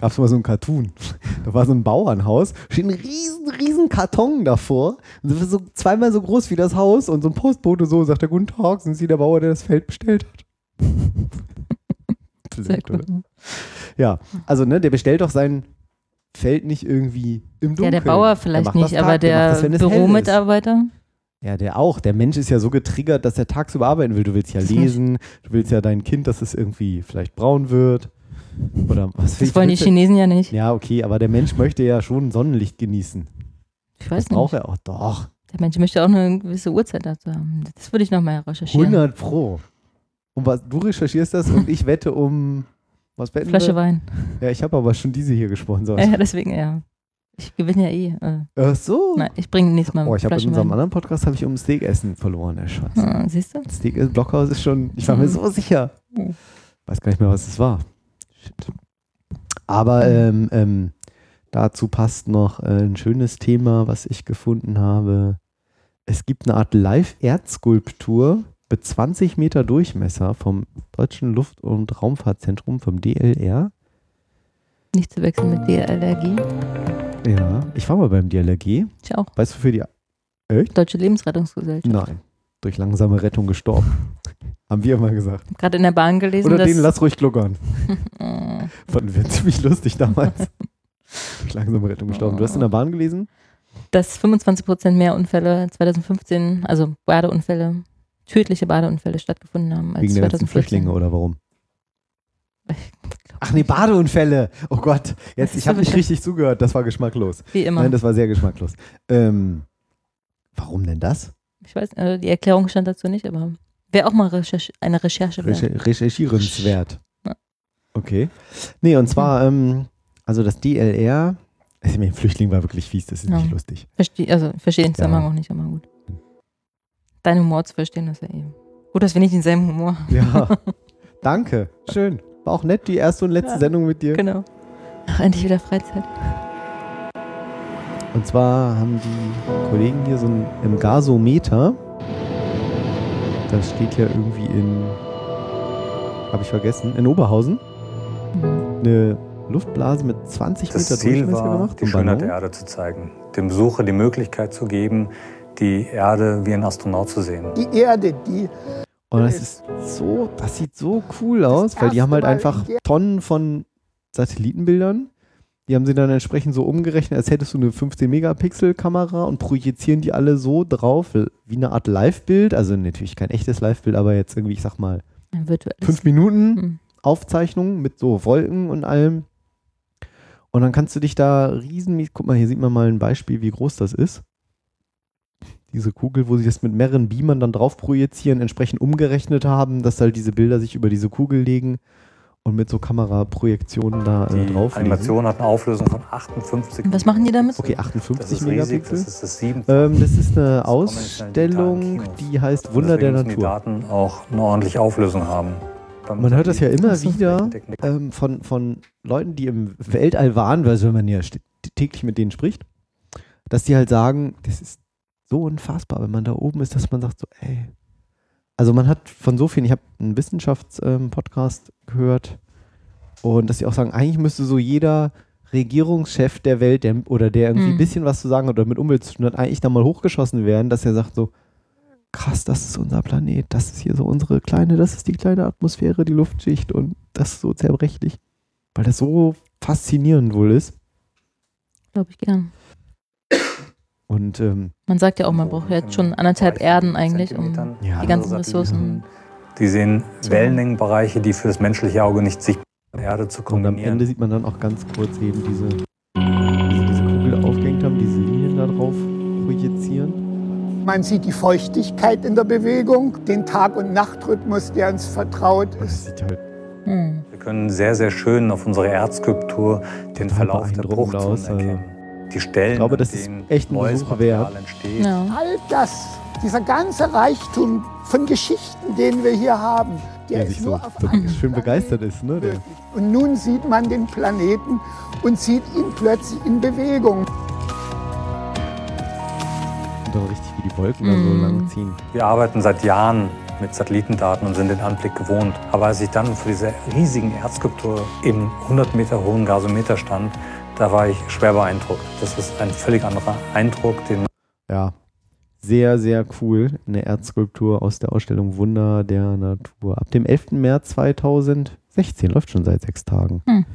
gab es mal so ein Cartoon. Da war so ein Bauernhaus, steht ein riesen, riesen Karton davor. So zweimal so groß wie das Haus und so ein Postbote so sagt er, guten Tag, sind Sie der Bauer, der das Feld bestellt hat? Sehr oder? Ja, also ne, der bestellt doch sein Feld nicht irgendwie im Dunkeln. Ja, der Bauer Der vielleicht das nicht, aber Tag, der macht der ist. Büromitarbeiter, Ja, der auch. Der Mensch ist ja so getriggert, dass er tagsüber arbeiten will. Du willst ja lesen, du willst ja dein Kind, dass es irgendwie vielleicht braun wird. Oder was das wollen die Chinesen ja nicht. Ja, okay, aber der Mensch möchte ja schon Sonnenlicht genießen. Ich weiß Das braucht nicht. er auch. Doch. Der Mensch möchte auch eine gewisse Uhrzeit dazu haben. Das würde ich nochmal recherchieren. 100 Pro. Und was, du recherchierst das und ich wette um. Was wetten Flasche wir? Wein. Ja, ich habe aber schon diese hier gesponsert. Ja, deswegen, ja. Ich gewinne ja eh. Äh, Ach so. nein, ich bringe nächstes Mal Oh, ich habe in unserem anderen Podcast habe ich um Steakessen verloren, der Scheiß. Ah, siehst du? Steak äh, Blockhaus ist schon, ich war mir Mhm. so sicher. Mhm. Weiß gar nicht mehr, was es war. Shit. Aber ähm, ähm, dazu passt noch äh, ein schönes Thema, was ich gefunden habe. Es gibt eine Art Live-Erdskulptur mit 20 Meter Durchmesser vom Deutschen Luft- und Raumfahrtzentrum, vom DLR. Nicht zu wechseln mit DLRG. Ja, ich war mal beim DLRG. Ich auch. Weißt du, für die. Echt? Deutsche Lebensrettungsgesellschaft. Nein. Durch langsame Rettung gestorben. Haben wir immer gesagt. Ich gerade in der Bahn gelesen, Oder den lass ruhig gluckern. Fanden wir ziemlich lustig damals. Durch langsame Rettung gestorben. Du hast in der Bahn gelesen? dass 25 Prozent mehr Unfälle 2015, also Badeunfälle, tödliche Badeunfälle stattgefunden haben als Wegen der ganzen 2014. Flüchtlinge oder warum? Ich Ach nee. Badeunfälle. Oh Gott, jetzt, ich habe nicht richtig zugehört. Das war geschmacklos. Wie immer. Nein, das war sehr geschmacklos. Ähm, warum denn das? ich weiß, äh, die Erklärung stand dazu nicht, aber Wäre auch mal Recherche, eine Recherche. wert. Recher recherchierenswert. Ja. Okay. Nee, und zwar, ähm, also das DLR, also mit dem Flüchtling war wirklich fies, das ist Ja. nicht lustig. Versteh, also verstehe den Ja. Zusammenhang auch nicht, aber gut. Dein Humor zu verstehen, ist ja eben. Gut, dass wir nicht denselben Humor haben. Ja. Danke. Schön. War auch nett, die erste und letzte Ja. Sendung mit dir. Genau. Ach, endlich wieder Freizeit. Und zwar haben die Kollegen hier so ein Gasometer. Das steht ja irgendwie in, habe ich vergessen, in Oberhausen. Mhm. Eine Luftblase mit 20 Das Meter Ziel Durchmesser war, gemacht. die Schönheit der Erde zu zeigen, dem Besucher die Möglichkeit zu geben, die Erde wie ein Astronaut zu sehen. die Erde, die Und das ist so, das sieht so cool aus, weil die haben halt einfach Tonnen von Satellitenbildern. Die haben sie dann entsprechend so umgerechnet, als hättest du eine 15-Megapixel-Kamera und projizieren die alle so drauf, wie eine Art Live-Bild. Also natürlich kein echtes Live-Bild, aber jetzt irgendwie, ich sag mal, fünf Minuten Mhm. Aufzeichnung mit so Wolken und allem. Und dann kannst du dich da riesen, guck mal, hier sieht man mal ein Beispiel, wie groß das ist. Diese Kugel, wo sie das mit mehreren Beamern dann drauf projizieren, entsprechend umgerechnet haben, dass halt diese Bilder sich über diese Kugel legen und mit so Kameraprojektionen da äh, Die drauf. Animation hat eine Auflösung von 58 Und was machen die damit? Okay, Das 58 ist riesig, Megapixel. das ist das 7. ähm, das ist eine Das Ausstellung, die heißt Und Wunder der Natur. Die Daten auch eine ordentliche Auflösung haben. Man hört das ja immer wieder ähm, von, von Leuten, die im Weltall waren, weil so man ja täglich mit denen spricht, dass die halt sagen, das ist so unfassbar, wenn man da oben ist, dass man sagt so, ey. Also man hat von so vielen, ich habe einen Wissenschaftspodcast gehört und dass sie auch sagen, eigentlich müsste so jeder Regierungschef der Welt der, oder der irgendwie ein Hm. bisschen was zu sagen hat oder mit Umwelt zu tun hat, eigentlich da mal hochgeschossen werden, dass er sagt so, krass, das ist unser Planet, das ist hier so unsere kleine, das ist die kleine Atmosphäre, die Luftschicht und das ist so zerbrechlich. Weil das so faszinierend wohl ist. Glaube ich gern. Und ähm, Man sagt ja auch, man braucht jetzt schon anderthalb Erden eigentlich, um Ja. die ganzen Ressourcen. Die sehen Wellenlängenbereiche, die für das menschliche Auge nicht sichtbar sind, Erde zu und am kombinieren. Ende sieht man dann auch ganz kurz eben diese, diese, diese Kugel aufgehängt haben, diese Linien da drauf projizieren. man sieht die Feuchtigkeit in der Bewegung, den Tag- und Nachtrhythmus, der uns vertraut ist. sieht halt Hm. Wir können sehr, sehr schön auf unserer Erdskulptur den Verlauf der Bruchzonen also. erkennen. Die Stellen, Ich glaube, das ist echt ein neues Besuch wert. entsteht. Ja. All das, dieser ganze Reichtum von Geschichten, den wir hier haben, der der ist sich nur so, auf so einem schön begeistert ist, ne? Der. Und nun sieht man den Planeten und sieht ihn plötzlich in Bewegung. Und dann richtig, wie die Wolken da so Mm. lang ziehen. Wir arbeiten seit Jahren mit Satellitendaten und sind den Anblick gewohnt. Aber als ich dann vor dieser riesigen Erdskulptur im 100 Meter hohen Gasometer stand, da war ich schwer beeindruckt. Das ist ein völlig anderer Eindruck, den Ja, sehr, sehr cool. Eine Erdskulptur aus der Ausstellung Wunder der Natur. Ab dem 11. März 2016, läuft schon seit sechs Tagen. Hm.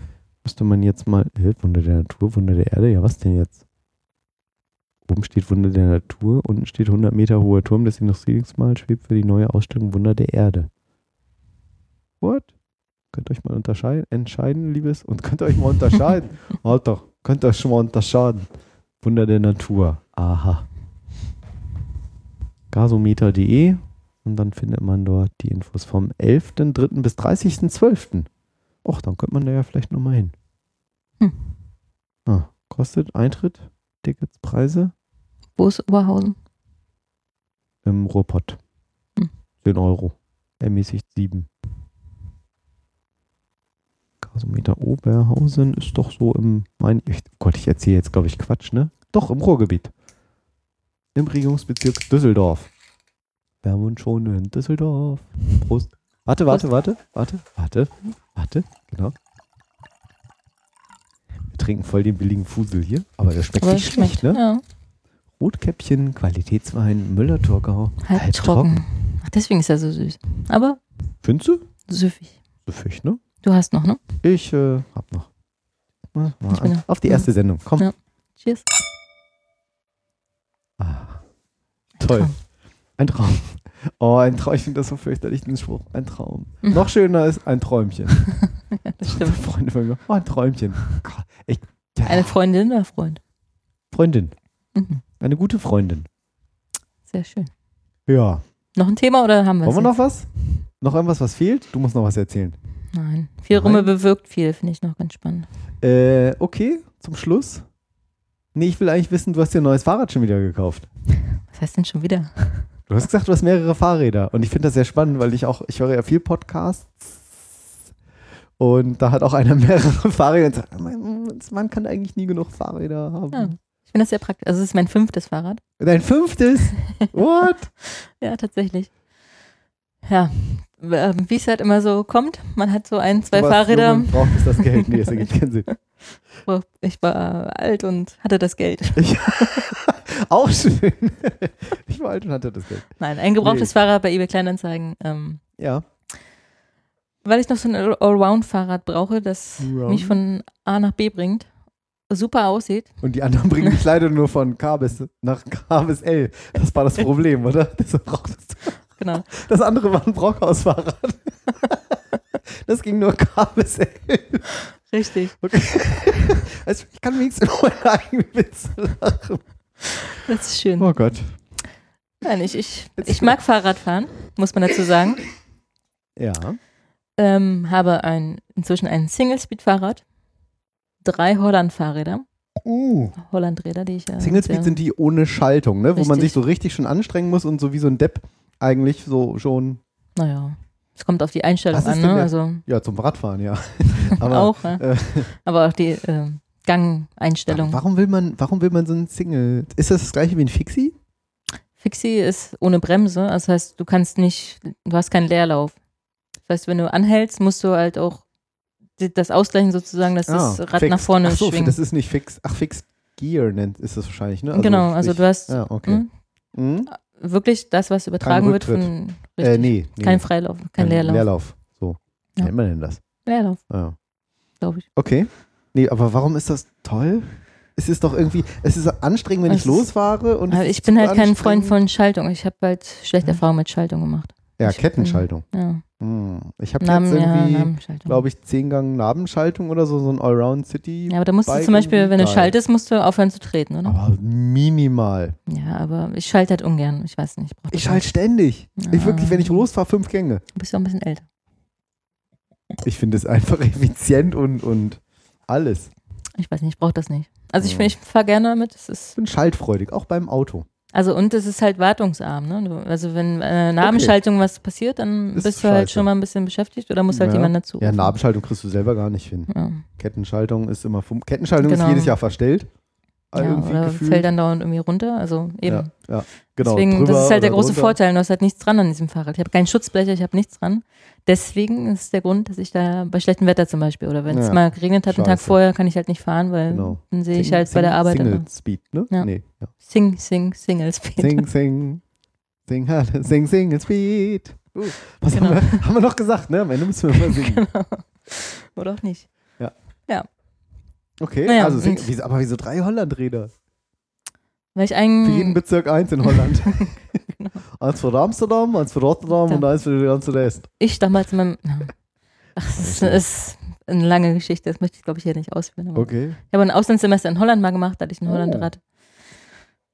Müsste man jetzt mal, äh, Wunder der Natur, Wunder der Erde, ja was denn jetzt? Oben steht Wunder der Natur, unten steht 100 Meter hoher Turm des Industriedenkmals schwebt für die neue Ausstellung Wunder der Erde. What? Könnt ihr euch mal unterscheiden, entscheiden, liebes, und könnt ihr euch mal unterscheiden. Alter, könnt ihr euch schon mal unterscheiden. Wunder der Natur. Aha. Gasometer.de und dann findet man dort die Infos vom 11.3. bis 30.12. Och, dann könnte man da ja vielleicht nochmal hin. Hm. Ah, kostet Eintritt, Tickets, Preise Wo ist Oberhausen? im Ruhrpott. Hm. 10 Euro. Ermäßigt 7. Gasometer Oberhausen ist doch so im, mein, ich, Gott, ich erzähle jetzt, glaube ich, Quatsch, ne? Doch, im Ruhrgebiet. Im Regierungsbezirk Düsseldorf. Wir haben uns schon in Düsseldorf. Prost. Warte, warte, warte, warte, warte, warte, genau. Wir trinken voll den billigen Fusel hier, aber der schmeckt Aber nicht es schmeckt. schlecht, ne? Ja. Rotkäppchen, Qualitätswein, Müller-Thurgau. Halb, trocken. Ach, deswegen ist er so süß. Aber Findest du? süffig. Fisch, ne? Du hast noch, ne? Ich äh, hab noch. Mal Ich bin an. Auf die erste Sendung. Komm. Ja. Cheers. Ah, toll. Ein Traum. Oh, ein Traum. Ich finde das so fürchterlich, den Spruch. Ein Traum. Mhm. Noch schöner ist ein Träumchen. Ja, das stimmt. Freunde von mir. Oh, ein Träumchen. Gott, ich, ja, Eine Freundin oder Freund? Freundin. Mhm. Eine gute Freundin. Sehr schön. Ja. Noch ein Thema oder haben wir Wollen wir noch was? Noch irgendwas, was fehlt? Du musst noch was erzählen. Nein. Viel Nein? Rumme bewirkt viel, finde ich noch ganz spannend. Äh, okay, zum Schluss. Nee, ich will eigentlich wissen, du hast dir ein neues Fahrrad schon wieder gekauft. Was heißt denn schon wieder? Du hast gesagt, du hast mehrere Fahrräder. Und ich finde das sehr spannend, weil ich auch, ich höre ja viel Podcasts. Und da hat auch einer mehrere Fahrräder und sagt, man, man kann eigentlich nie genug Fahrräder haben. Ja. Ich finde das sehr praktisch. Also es ist mein fünftes Fahrrad. Dein fünftes? What? Ja, tatsächlich. Ja, wie es halt immer so kommt. Man hat so ein, zwei warst Fahrräder. jung und brauchtest das Geld. Nee, das ergibt keinen Sinn. wo Ich war alt und hatte das Geld. Ich, auch schön. Ich war alt und hatte das Geld. Nein, ein gebrauchtes Fahrrad bei eBay Kleinanzeigen. Ähm, Ja. weil ich noch so ein All- Allround-Fahrrad brauche, das Allround. mich von A nach B bringt. Super aussieht. Und die anderen bringen dich leider nur von K bis nach K bis L. Das war das Problem, oder? Deshalb brauchtest du. Genau. Das andere war ein Brockhaus-Fahrrad. Das ging nur K bis L. Richtig. Okay. Also ich kann wenigstens in meinen eigenen Witze lachen. Das ist schön. Oh Gott. Nein, ich, ich, ich mag Fahrradfahren, muss man dazu sagen. Ja. Ähm, habe ein, inzwischen ein Single-Speed-Fahrrad, drei Holland-Fahrräder, Uh. Holland-Räder, die ich ja Single Speed sind die ohne Schaltung, ne? Wo man sich so richtig schon anstrengen muss und so wie so ein Depp eigentlich so schon, Naja, es kommt auf die Einstellung an, ne? Also ja, zum Radfahren, ja. Aber, auch, ne? äh, aber auch die äh, Gang-Einstellung. Warum will man, warum will man so ein Single? Ist das das gleiche wie ein Fixie? Fixie ist ohne Bremse, das heißt, du kannst nicht, du hast keinen Leerlauf. Das heißt, wenn du anhältst, musst du halt auch das ausgleichen sozusagen, dass das Rad Ah, fixed. nach vorne Ach so, schwingt. das ist nicht fix. Ach, Fixed Gear nennt ist das wahrscheinlich, ne? genau, also sprich- du hast Ja, okay. hm, Hm? Wirklich das, was übertragen wird von Äh, nee, nee. kein Freilauf, kein, Leerlauf. Leerlauf. So. Wie Ja. nennt man denn das? Leerlauf, Ja. glaube ich. Okay. Nee, aber warum ist das toll? Es ist doch irgendwie, es ist anstrengend, wenn Es ich losfahre und ist ich bin halt kein Freund von Schaltung. Ich habe halt schlechte Hm? Erfahrungen mit Schaltung gemacht. Ja, ich bin- Kettenschaltung. Ja, Hm. Ich habe jetzt ja, irgendwie, Namenschaltung. glaube ich, 10 Gang Nabenschaltung oder so, so ein Allround City. Ja, aber da musst du zum Beispiel, wenn du schaltest, musst du aufhören zu treten, oder? Aber minimal. Ja, aber ich schalte halt ungern. Ich weiß nicht. das Ich schalte ständig. nicht. Ich wirklich, wenn ich Ja, losfahre, fünf Gänge. Du bist ja auch ein bisschen älter. Ich finde es einfach effizient und, und alles. Ich weiß nicht, ich brauche das nicht. Also ich, Ja. ich fahre gerne damit. Ich bin schaltfreudig, auch beim Auto. Also und es ist halt wartungsarm. Ne? Also wenn äh, Nabenschaltung was passiert, dann Ist bist du halt scheiße. schon mal ein bisschen beschäftigt oder muss halt Ja. jemand dazu. Ja. Nabenschaltung kriegst du selber gar nicht hin. Ja. Kettenschaltung ist immer Kettenschaltung Genau. ist jedes Jahr verstellt. Ja, irgendwie oder gefühlt. fällt dann dauernd irgendwie runter. Also eben. Ja, ja, genau. Deswegen, das ist halt der große drunter. Vorteil. Du hast halt nichts dran an diesem Fahrrad. Ich habe keinen Schutzblecher, ich habe nichts dran. Deswegen ist der Grund, dass ich da bei schlechtem Wetter zum Beispiel oder wenn es Ja, mal geregnet hat, einen Tag vorher, kann ich halt nicht fahren, weil Genau. dann sehe ich Sing- halt bei der Sing- Arbeit Single immer. Speed, ne? Ja. Nee, ja. Sing, sing, Single Speed. Sing, sing. Sing, sing, Single Speed. Uh, was Genau. haben, wir, haben wir noch gesagt, ne? Am Ende müssen wir mal singen. genau. Oder auch nicht. Okay, Naja, also wieso, aber wieso drei Hollandräder? Weil ich Für jeden eigentlich. Bezirk eins in Holland. Genau. Eins für Amsterdam, eins für Rotterdam Ja. und eins für den ganzen Rest. Ich damals in meinem. Ach, es ist, ist eine lange Geschichte, das möchte ich glaube ich hier nicht ausführen. Okay. Ich habe ein Auslandssemester in Holland mal gemacht, da hatte ich ein Oh. Hollandrad.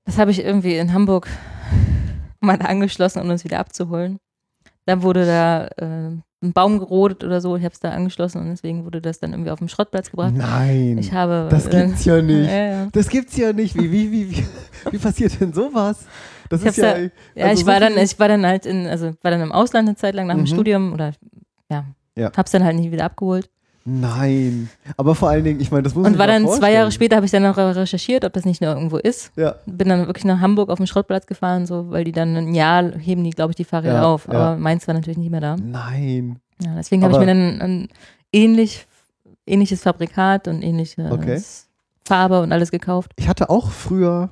Das habe ich irgendwie in Hamburg mal angeschlossen, um uns wieder abzuholen. Dann wurde da äh, ein Baum gerodet oder so, ich habe es da angeschlossen und deswegen wurde das dann irgendwie auf den Schrottplatz gebracht. Nein. Ich habe. das äh, gibt's ja nicht. Ja, ja. Das gibt's ja nicht. Wie, wie, wie, wie, wie passiert denn sowas? Das Ich ist ja. Ja, also ich so war dann, ich war dann halt in, also war dann im Ausland eine Zeit lang nach dem Mhm. Studium oder ja, Ja. hab's dann halt nicht wieder abgeholt. Nein. Aber vor allen Dingen, ich meine, das muss Und ich war dann mal zwei Jahre vorstellen. später, habe ich dann noch recherchiert, ob das nicht nur irgendwo ist. Ja. Bin dann wirklich nach Hamburg auf den Schrottplatz gefahren, so, weil die dann ein Jahr heben die, glaube ich, die Fahrräder Ja, auf. ja. Aber meins war natürlich nicht mehr da. Nein. Ja, deswegen habe ich mir dann ein ähnlich, ähnliches Fabrikat und ähnliche Okay. Farbe und alles gekauft. Ich hatte auch früher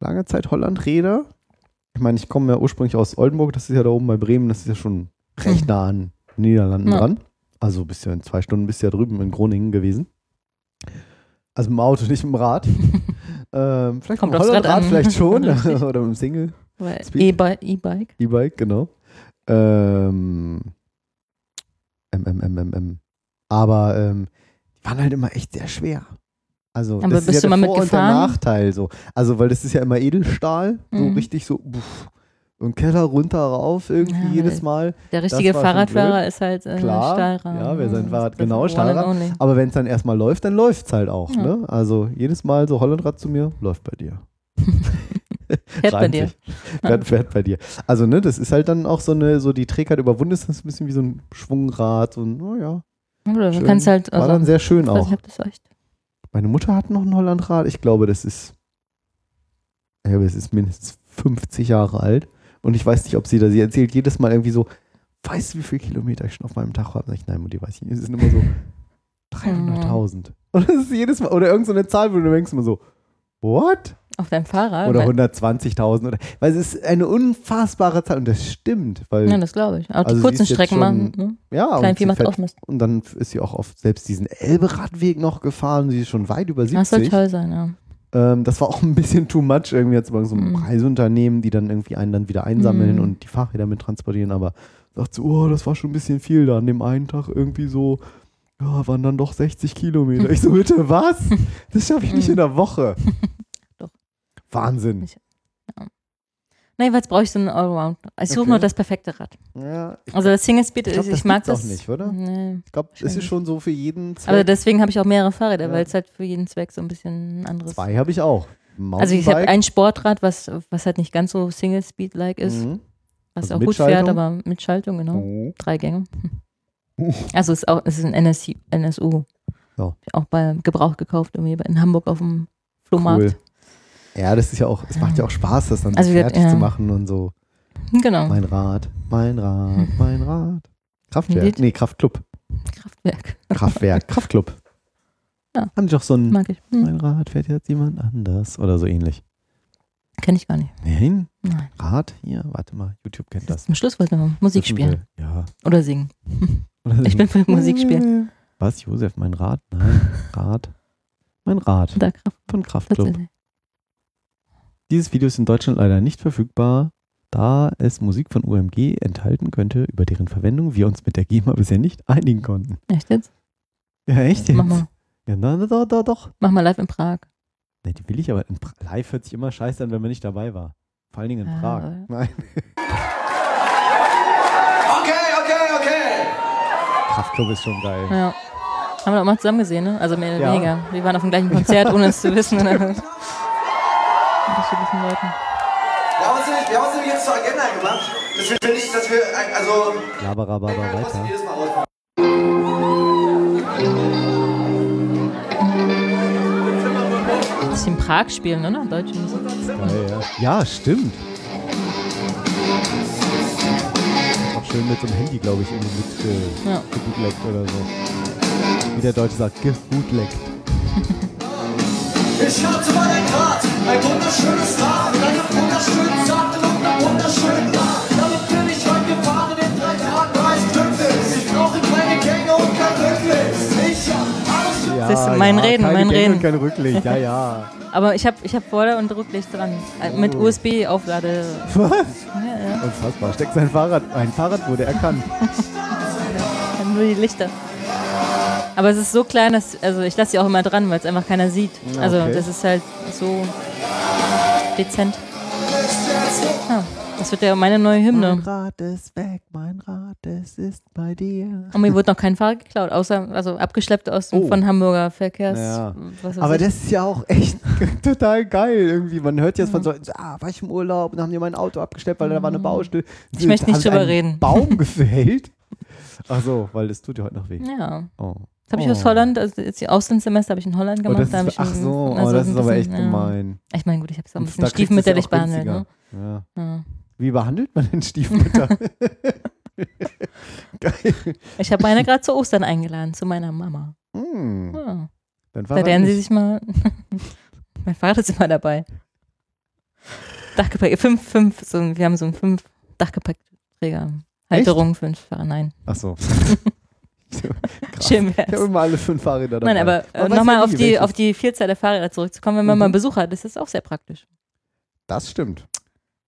lange Zeit Hollandräder. Ich meine, ich komme ja ursprünglich aus Oldenburg, das ist ja da oben bei Bremen, das ist ja schon recht nah an den Niederlanden Ja. dran. Also bist ja in zwei Stunden bist du ja drüben in Groningen gewesen. Also im Auto, nicht im Rad. ähm, vielleicht Kommt mit dem Rad an. vielleicht schon. Oder mit dem Single. E-Bike. E-Bike, genau. Ähm, M, M, M, M, M. Aber ähm, die waren halt immer echt sehr schwer. Also Aber das ist bist ja du der mal Vor- und der? Nachteil so. Also weil das ist ja immer Edelstahl, so Mhm. richtig so, pff, und Keller runter rauf irgendwie Ja, jedes Mal. Der richtige war Fahrradfahrer ist halt äh, Klar, Stahlrahmen. ja, wer sein Das Fahrrad- genau, Stahlrahmen. Aber wenn es dann erstmal läuft, dann läuft es halt auch. Ja. Ne? Also jedes Mal so Hollandrad zu mir, läuft bei dir. Fährt bei dir. Fährt, fährt bei dir. Also, ne, das ist halt dann auch so eine, so die Trägheit überwunden ist, das ist ein bisschen wie so ein Schwungrad und, naja, Oder du Schön. kannst halt, war also, dann sehr schön ich auch. nicht, ob das echt. Meine Mutter hat noch ein Hollandrad. Ich glaube, das ist, ich glaube, es ist mindestens 50 Jahre alt. Und ich weiß nicht, ob sie da, sie erzählt jedes Mal irgendwie so, weißt du, wie viele Kilometer ich schon auf meinem Tag habe? Sag ich, nein, Mutti, weiß ich nicht. Es sind immer so 300.000. Und das ist jedes Mal, oder irgendeine so eine Zahl, wo du denkst immer so, what? Auf deinem Fahrrad? Oder Weil- 120.000 oder, weil es ist eine unfassbare Zahl und das stimmt, weil, Ja, das glaube ich. Auch Also die sie kurzen Strecken schon- machen. Ne? ja, Klein und, Vieh sie macht fährt, auch Mist. und dann ist sie auch auf selbst diesen Elberadweg noch gefahren, sie ist schon weit über 70. Das soll toll sein, ja. Ähm, das war auch ein bisschen too much irgendwie jetzt bei so einem Mhm. Reiseunternehmen, die dann irgendwie einen dann wieder einsammeln Mhm. und die Fahrräder mit transportieren, aber sagt so, oh, das war schon ein bisschen viel da an dem einen Tag irgendwie so, ja, waren dann doch 60 Kilometer. Ich so, bitte, was? Das schaffe ich nicht in der Woche. Doch. Wahnsinn. Ich- Na, jedenfalls brauche ich so einen Allround. Ich suche Okay. nur das perfekte Rad. Ja, Also das Single Speed, Ich ich, glaub, das ich mag gibt's auch das. nicht, oder? Nee. ich glaube, es ist schon so für jeden Zweck. Aber deswegen habe ich auch mehrere Fahrräder, Ja. weil es halt für jeden Zweck so ein bisschen ein anderes. Zwei habe ich auch. Also ich habe ein Sportrad, was, was halt nicht ganz so Single Speed-like ist, Mhm. was Also auch gut fährt, aber mit Schaltung, genau. Oh. Drei Gänge. Oh. Also es ist auch, es ist ein NSU. NSU. Ja. Auch bei Gebrauch gekauft, irgendwie in Hamburg auf dem Flohmarkt. Cool. Ja, das ist ja auch, es macht ja auch Spaß, das dann Also so fertig ja. zu machen und so. Genau. Mein Rad, mein Rad, mein Rad. Kraftwerk. Lied? Nee, Kraftclub. Kraftwerk. Kraftwerk. Kraftclub. Ja. Haben die doch so ein Mag ich. Hm. Mein Rad fährt jetzt jemand anders oder so ähnlich. Kenn ich gar nicht. Nein, Nein. Rad? Hier, warte mal, YouTube kennt das. Zum Schluss wollten wir Musik spielen. Ja. Oder singen. Oder Ich bin für Musik spielen. Was, Josef, mein Rad? Nein, Rad. Mein Rad Da Kraft. von Kraftclub. Dieses Video ist in Deutschland leider nicht verfügbar, da es Musik von UMG enthalten könnte, über deren Verwendung wir uns mit der GEMA bisher nicht einigen konnten. Echt jetzt? Ja, echt jetzt? Mach mal. Ja, na, na, doch, doch, doch. Mach mal live in Prag. Ne, die will ich aber. Live hört sich immer scheiße an, wenn man nicht dabei war. Vor allen Dingen in Ja, Prag. aber- Nein. Okay, okay, okay. Kraftclub ist schon geil. Ja. Haben wir doch mal zusammen gesehen, ne? Also mehr oder Ja. weniger. Wir waren auf dem gleichen Konzert, ohne es zu wissen. Unterschiedlichen Leuten. Wir haben uns nämlich, wir haben uns nämlich jetzt zur Agenda gemacht, dass wir nicht, dass wir, ein- also, Laberababa weiter. jedes Mal in Prag spielen, oder? Deutsche Musik. Ja. ja, stimmt. Auch schön mit so einem Handy, glaube ich, irgendwie mit äh, Ja. oder so. Wie der Deutsche sagt, gebootleggt. Ich hatte mal ein Rad, ein wunderschönes Rad, mit einem wunderschönen Sattel und einem wunderschönen Rad. Damit bin ich heute gefahren in drei Tagen, war ich glücklich. Ich brauche keine Gänge und kein Rücklicht. Ich hab alles für Ja, Das ist mein Reden, keine mein Gänge Reden. Und kein Rücklicht, ja, ja. Aber ich habe ich hab Vorder- und Rücklicht dran. Äh, Mit Oh. USB-Auflade. Was? Ja, ja. Unfassbar. Steckt sein Fahrrad. Ein Fahrrad wurde erkannt. Dann nur die Lichter. Aber es ist so klein, dass, also ich lasse sie auch immer dran, weil es einfach keiner sieht. Also okay. das ist halt so dezent. Ja, das wird ja meine neue Mein Hymne. Rad ist weg, mein Rad, es ist bei dir. Und mir wurde noch kein Fahrrad geklaut, außer also abgeschleppt aus dem Oh. von Hamburger Verkehrs. Ja. Aber ich. das ist ja auch echt total geil irgendwie. Man hört jetzt von so, ah, war ich im Urlaub und haben die mein Auto abgestellt, weil da war eine Baustelle. Mhm. Ich möchte nicht drüber einen reden. Baum gefällt? Ach so, weil das tut ja heute noch weh. ja. Oh. Das habe ich Oh. aus Holland, also die Auslandssemester habe ich in Holland Oh, gemacht. das da hab ist, ich ach so, oh, also das ein ist aber echt bisschen, ja. gemein. Ich meine, gut, ich habe es auch ein bisschen da stiefmütterlich behandelt. Ne? Ja. Ja. Wie behandelt man denn Stiefmütter? Geil. Ich habe meine gerade zu Ostern eingeladen, zu meiner Mama. Hm, Ja. Da lernen sie sich mal. mein Vater ist immer dabei. Dachgepäck, fünf, fünf, so, wir haben so einen fünf Dachgepäckträger. Halterung, fünf nein. Ach so. Schön Ich habe wär's. immer alle fünf Fahrräder dabei. Nein, aber äh, nochmal ja auf, die, auf die Vielzahl der Fahrräder zurückzukommen, wenn man Mhm. mal einen Besuch hat, ist das auch sehr praktisch. Das stimmt.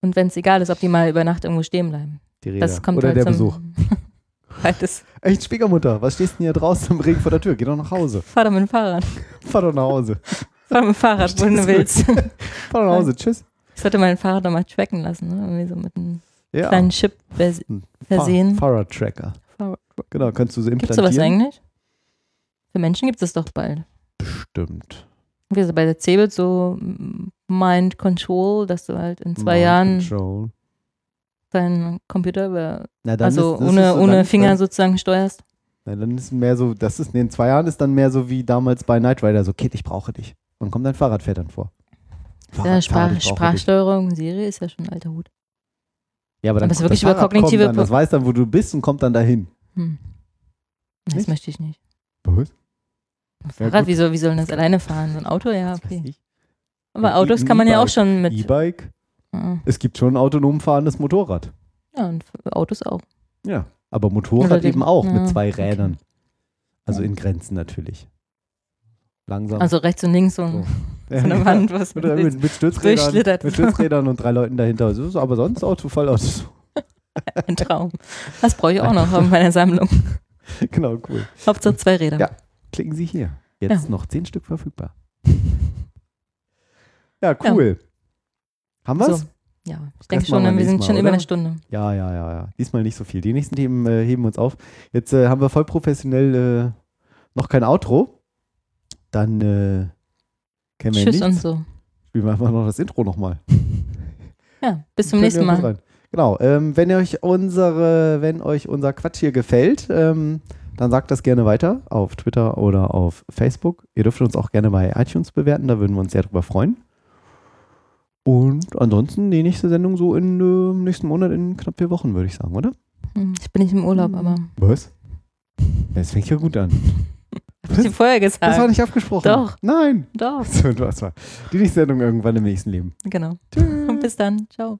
Und wenn es egal ist, ob die mal über Nacht irgendwo stehen bleiben. Die Räder. Das kommt Oder halt der zum, Besuch. Beides. Echt, Schwiegermutter, was stehst du denn hier draußen im Regen vor der Tür? Geh doch nach Hause. Fahr doch mit dem Fahrrad. Fahr doch nach Hause. Fahr mit dem Fahrrad, wohin du willst. Fahr doch nach Hause. Tschüss. Ich sollte mein Fahrrad doch mal tracken lassen, ne? Irgendwie so mit einem Ja. kleinen Chip vers Ein versehen. Fahr Fahrradtracker. Genau, kannst du so Gibt es implantieren. sowas eigentlich? Für Menschen gibt es doch bald. Bestimmt. Wie so bei der Cebit so mm, Mind Control, dass du halt in zwei Mind Jahren Control. deinen Computer über, Na, also ist, das ohne, so, ohne Finger Dann, sozusagen steuerst. na, dann ist mehr so, das ist in zwei Jahren ist dann mehr so wie damals bei Knight Rider, so, Kid, ich brauche dich. Und kommt dein Fahrrad fährt dann vor. Ja, Fahrrad, Sprach, Fahrrad, brauche dich. Sprachsteuerung, Siri ist ja schon ein alter Hut. Ja, aber dann Aber kommt wirklich das über Fahrrad kognitive dann, Das weiß dann, wo du bist und kommt dann dahin. Hm. Das Nicht? möchte ich nicht. Was? Ein Ja, Fahrrad, gut. wie, soll, wie soll das alleine fahren? So ein Auto, ja, okay. Aber Ein Autos E- kann man ja auch schon mit. E-Bike. Ja, Es gibt schon ein autonom fahrendes Motorrad. Ja, und Autos auch. Ja. Aber Motorrad Oder die- eben auch ja, mit zwei okay. Rädern. Also in Grenzen natürlich. Langsam. Also rechts und links so, ein- Ja, so eine ja. Wand, was Mit, mit, mit, Stützrädern, mit Stützrädern und drei Leuten dahinter. So aber sonst Auto. ein Traum. Das brauche ich auch noch in meiner Sammlung. genau, cool. Hauptsache zwei Räder. Ja. Klicken Sie hier. Jetzt Ja. noch zehn Stück verfügbar. Ja, cool. Haben wir's? So. Ja, ich denke schon, wir sind schon Mal, über oder? eine Stunde. Ja, ja, ja, ja. Diesmal nicht so viel. Die nächsten Themen äh, heben uns auf. Jetzt äh, haben wir voll professionell äh, noch kein Outro. Dann äh, kennen wir Tschüss nichts. und so. Spielen wir einfach noch das Intro nochmal. Ja, bis zum nächsten Mal. Genau. Ähm, wenn euch unsere, wenn euch unser Quatsch hier gefällt, ähm, dann sagt das gerne weiter auf Twitter oder auf Facebook. Ihr dürft uns auch gerne bei iTunes bewerten, da würden wir uns sehr drüber freuen. Und ansonsten die nächste Sendung so in äh, nächsten Monat in knapp vier Wochen, würde ich sagen, oder? Hm, Ich bin nicht im Urlaub, aber Was? Das fängt ja gut an. hab ich dir vorher gesagt. Das war nicht abgesprochen. Doch. Nein. Doch, So, das war die nächste Sendung irgendwann im nächsten Leben. genau. Tschüss. Und bis dann. Ciao.